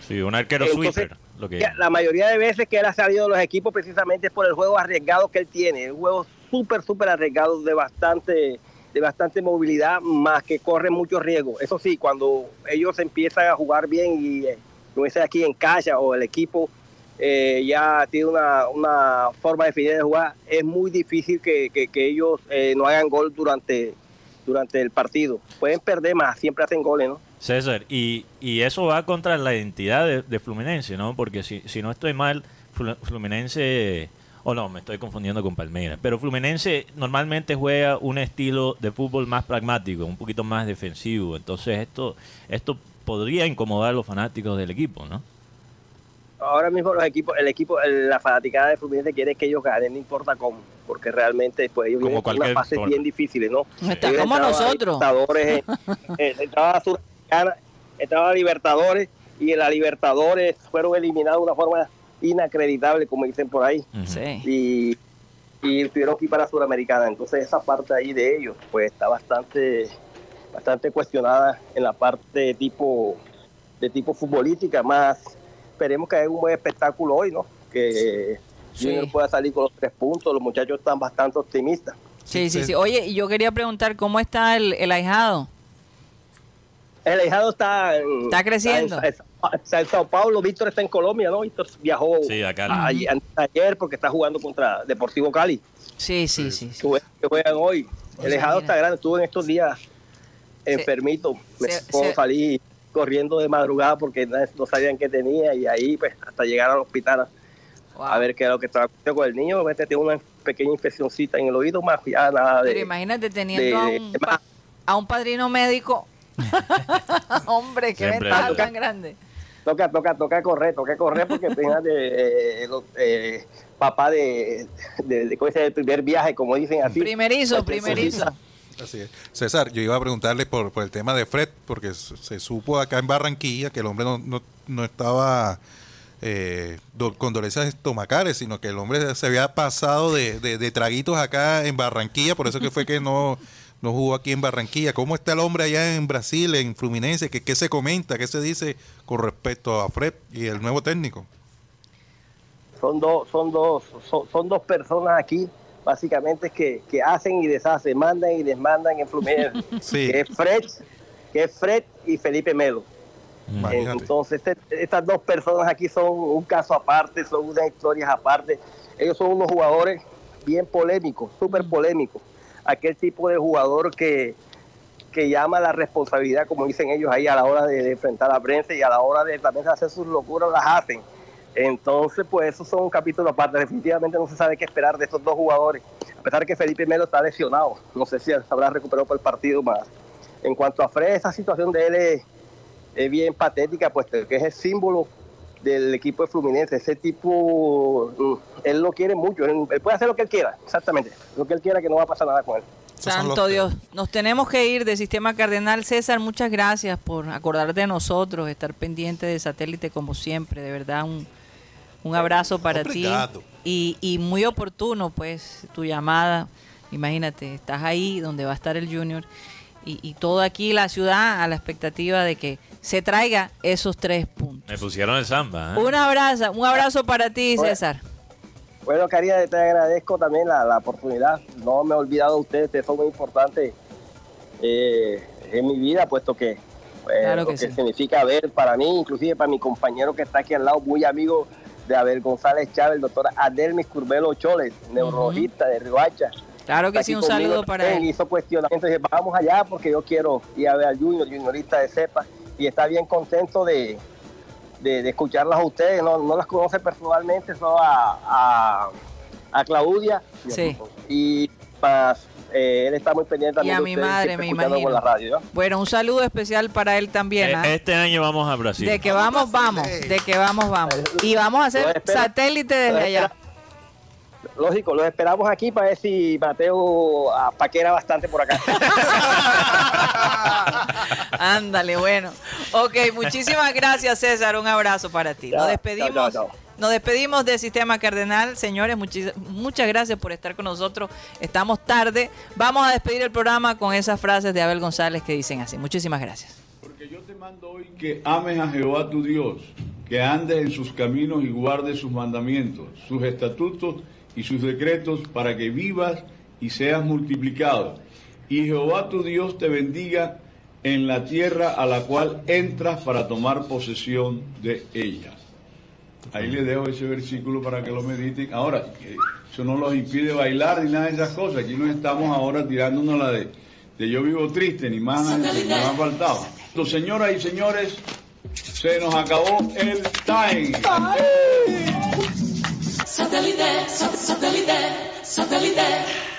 Sí, un arquero Entonces, sweeper. Lo que Ya, La mayoría de veces que él ha salido de los equipos precisamente es por el juego arriesgado que él tiene. Un juego súper, súper arriesgado de bastante, de bastante movilidad, más que corre mucho riesgo. Eso sí, cuando ellos empiezan a jugar bien y eh, como dice aquí en casa o el equipo eh, ya tiene una, una forma definida de jugar, es muy difícil que, que- ellos eh, no hagan gol durante, durante el partido. Pueden perder más, siempre hacen goles, ¿no? César, y, y eso va contra la identidad de, Fluminense, ¿no? Porque si, si no estoy mal, Flu- Fluminense, o no, me estoy confundiendo con Palmeiras, pero Fluminense normalmente juega un estilo de fútbol más pragmático, un poquito más defensivo, entonces esto, esto podría incomodar a los fanáticos del equipo, ¿no? ahora mismo los equipos, el equipo, el- la fanaticada de Fluminense quiere que ellos ganen, no importa cómo, porque realmente pues ellos Como vienen fases como- bien difíciles, ¿no? Está Ellos como nosotros. Libertadores, eh, eh, entraba a Sudamericana, entraba a Libertadores y en la Libertadores fueron eliminados de una forma inacreditable, como dicen por ahí, Ujú. Sí. y, y tuvieron que ir para Sudamericana. Entonces esa parte ahí de ellos pues está bastante, bastante cuestionada en la parte de tipo, de tipo futbolística, más esperemos que haya un buen espectáculo hoy, ¿no? Que Sí. Junior pueda salir con los tres puntos. Los muchachos están bastante optimistas. Sí, sí, sí. Oye, y yo quería preguntar, ¿cómo está el, el ahijado? El ahijado está, en- Está creciendo. Está en, está en Sao Paulo. Víctor está en Colombia, ¿no? Víctor viajó Sí, a Cali. ayer, ayer porque está jugando contra Deportivo Cali. Sí, sí, sí. sí. que jue- que juegan hoy. El sea, ahijado está grande. Estuve en estos días enfermito. Me se- puedo se- salir corriendo de madrugada porque no sabían qué tenía y ahí pues hasta llegar al hospital a, a ver qué era lo que estaba con el niño. Este tiene una pequeña infeccióncita en el oído, más ya nada de... Pero imagínate teniendo de- a, un, pa- a un padrino médico. Hombre, qué Siempre ventaja tan grande. Toca, toca, toca correr, toca correr porque fíjate, eh, lo- eh, papá de, de, de- el primer viaje, como dicen así. Primerizo, Cualquier primerizo. Así es. César, yo iba a preguntarle por, el tema de Fred, porque se supo acá en Barranquilla que el hombre no, estaba eh, con dolencias estomacales, sino que el hombre se había pasado de, traguitos acá en Barranquilla, por eso que fue que no, no jugó aquí en Barranquilla. ¿Cómo está el hombre allá en Brasil, en Fluminense? ¿Qué, se comenta? ¿Qué se dice con respecto a Fred y el nuevo técnico? son dos, son dos, son dos personas aquí, básicamente que, que hacen y deshacen, mandan y desmandan en Fluminense. Sí. Que es Fred, que es Fred y Felipe Melo. Imagínate. Entonces, este- estas dos personas aquí son un caso aparte, son unas historias aparte. Ellos son unos jugadores bien polémicos, súper polémicos. Aquel tipo de jugador que, que llama la responsabilidad, como dicen ellos ahí, a la hora de, de enfrentar a la prensa y a la hora de también hacer sus locuras, las hacen. Entonces, pues esos son un capítulo aparte. Definitivamente no se sabe qué esperar de estos dos jugadores. A pesar de que Felipe Melo está lesionado, no sé si se habrá recuperado para el partido más. En cuanto a Fred, esa situación de él es, es bien patética, puesto que es el símbolo del equipo de Fluminense. Ese tipo, mm, él lo quiere mucho, él, él puede hacer lo que él quiera, exactamente. Lo que él quiera, que no va a pasar nada con él. Santo Dios, nos tenemos que ir de Sistema Cardenal. César, muchas gracias por acordarte de nosotros, estar pendiente de satélite como siempre. De verdad, un, un abrazo para Obrigado. ti. Y, y muy oportuno, pues, tu llamada. Imagínate, estás ahí donde va a estar el Junior. Y, y todo aquí, la ciudad, a la expectativa de que se traiga esos tres puntos. Me pusieron el samba. ¿eh? Un abrazo, un abrazo para ti. César. Bueno, Karina, te agradezco también la, la oportunidad. No me he olvidado de ustedes, ustedes son muy importantes eh, en mi vida, puesto que, eh, Claro lo que que, sí. significa ver para mí, inclusive para mi compañero que está aquí al lado, muy amigo de Abel González Chávez, el doctor Adelmis Curbelo Choles, neurologista de Riohacha. Claro que sí, un saludo para él. Hizo cuestionamiento, dije, vamos allá porque yo quiero ir a ver al Junior, Juniorista de cepa, y está bien contento de, de, de escucharlas a ustedes. No, no las conoce personalmente, solo a, a, a Claudia. Sí. Y para, eh, él está muy pendiente Y también a de mi ustedes, madre, me imagino. por la radio. ¿no? Bueno, un saludo especial para él también. Eh, ¿ah? Este año vamos a Brasil. De que vamos, vamos. De que vamos, vamos. Y vamos a hacer satélite desde allá. Lógico, los esperamos aquí para ver si Mateo apaquera bastante por acá. Ándale, bueno. Ok, muchísimas gracias, César. Un abrazo para ti. Nos despedimos. chao, chao, chao. Nos despedimos del Sistema Cardenal. Señores, muchas gracias por estar con nosotros. Estamos tarde. Vamos a despedir el programa con esas frases de Abel González que dicen así. Muchísimas gracias. Porque yo te mando hoy que ames a Jehová tu Dios, que andes en sus caminos y guardes sus mandamientos, sus estatutos y sus decretos para que vivas y seas multiplicado. Y Jehová tu Dios te bendiga en la tierra a la cual entras para tomar posesión de ella. Ahí les dejo ese versículo para que lo mediten. Ahora, eso no los impide bailar ni nada de esas cosas. Aquí no estamos ahora tirándonos la de, de yo vivo triste, ni más, ni más ha faltado. Entonces, señoras y señores, se nos acabó el time. Satellite, satellite, satellite.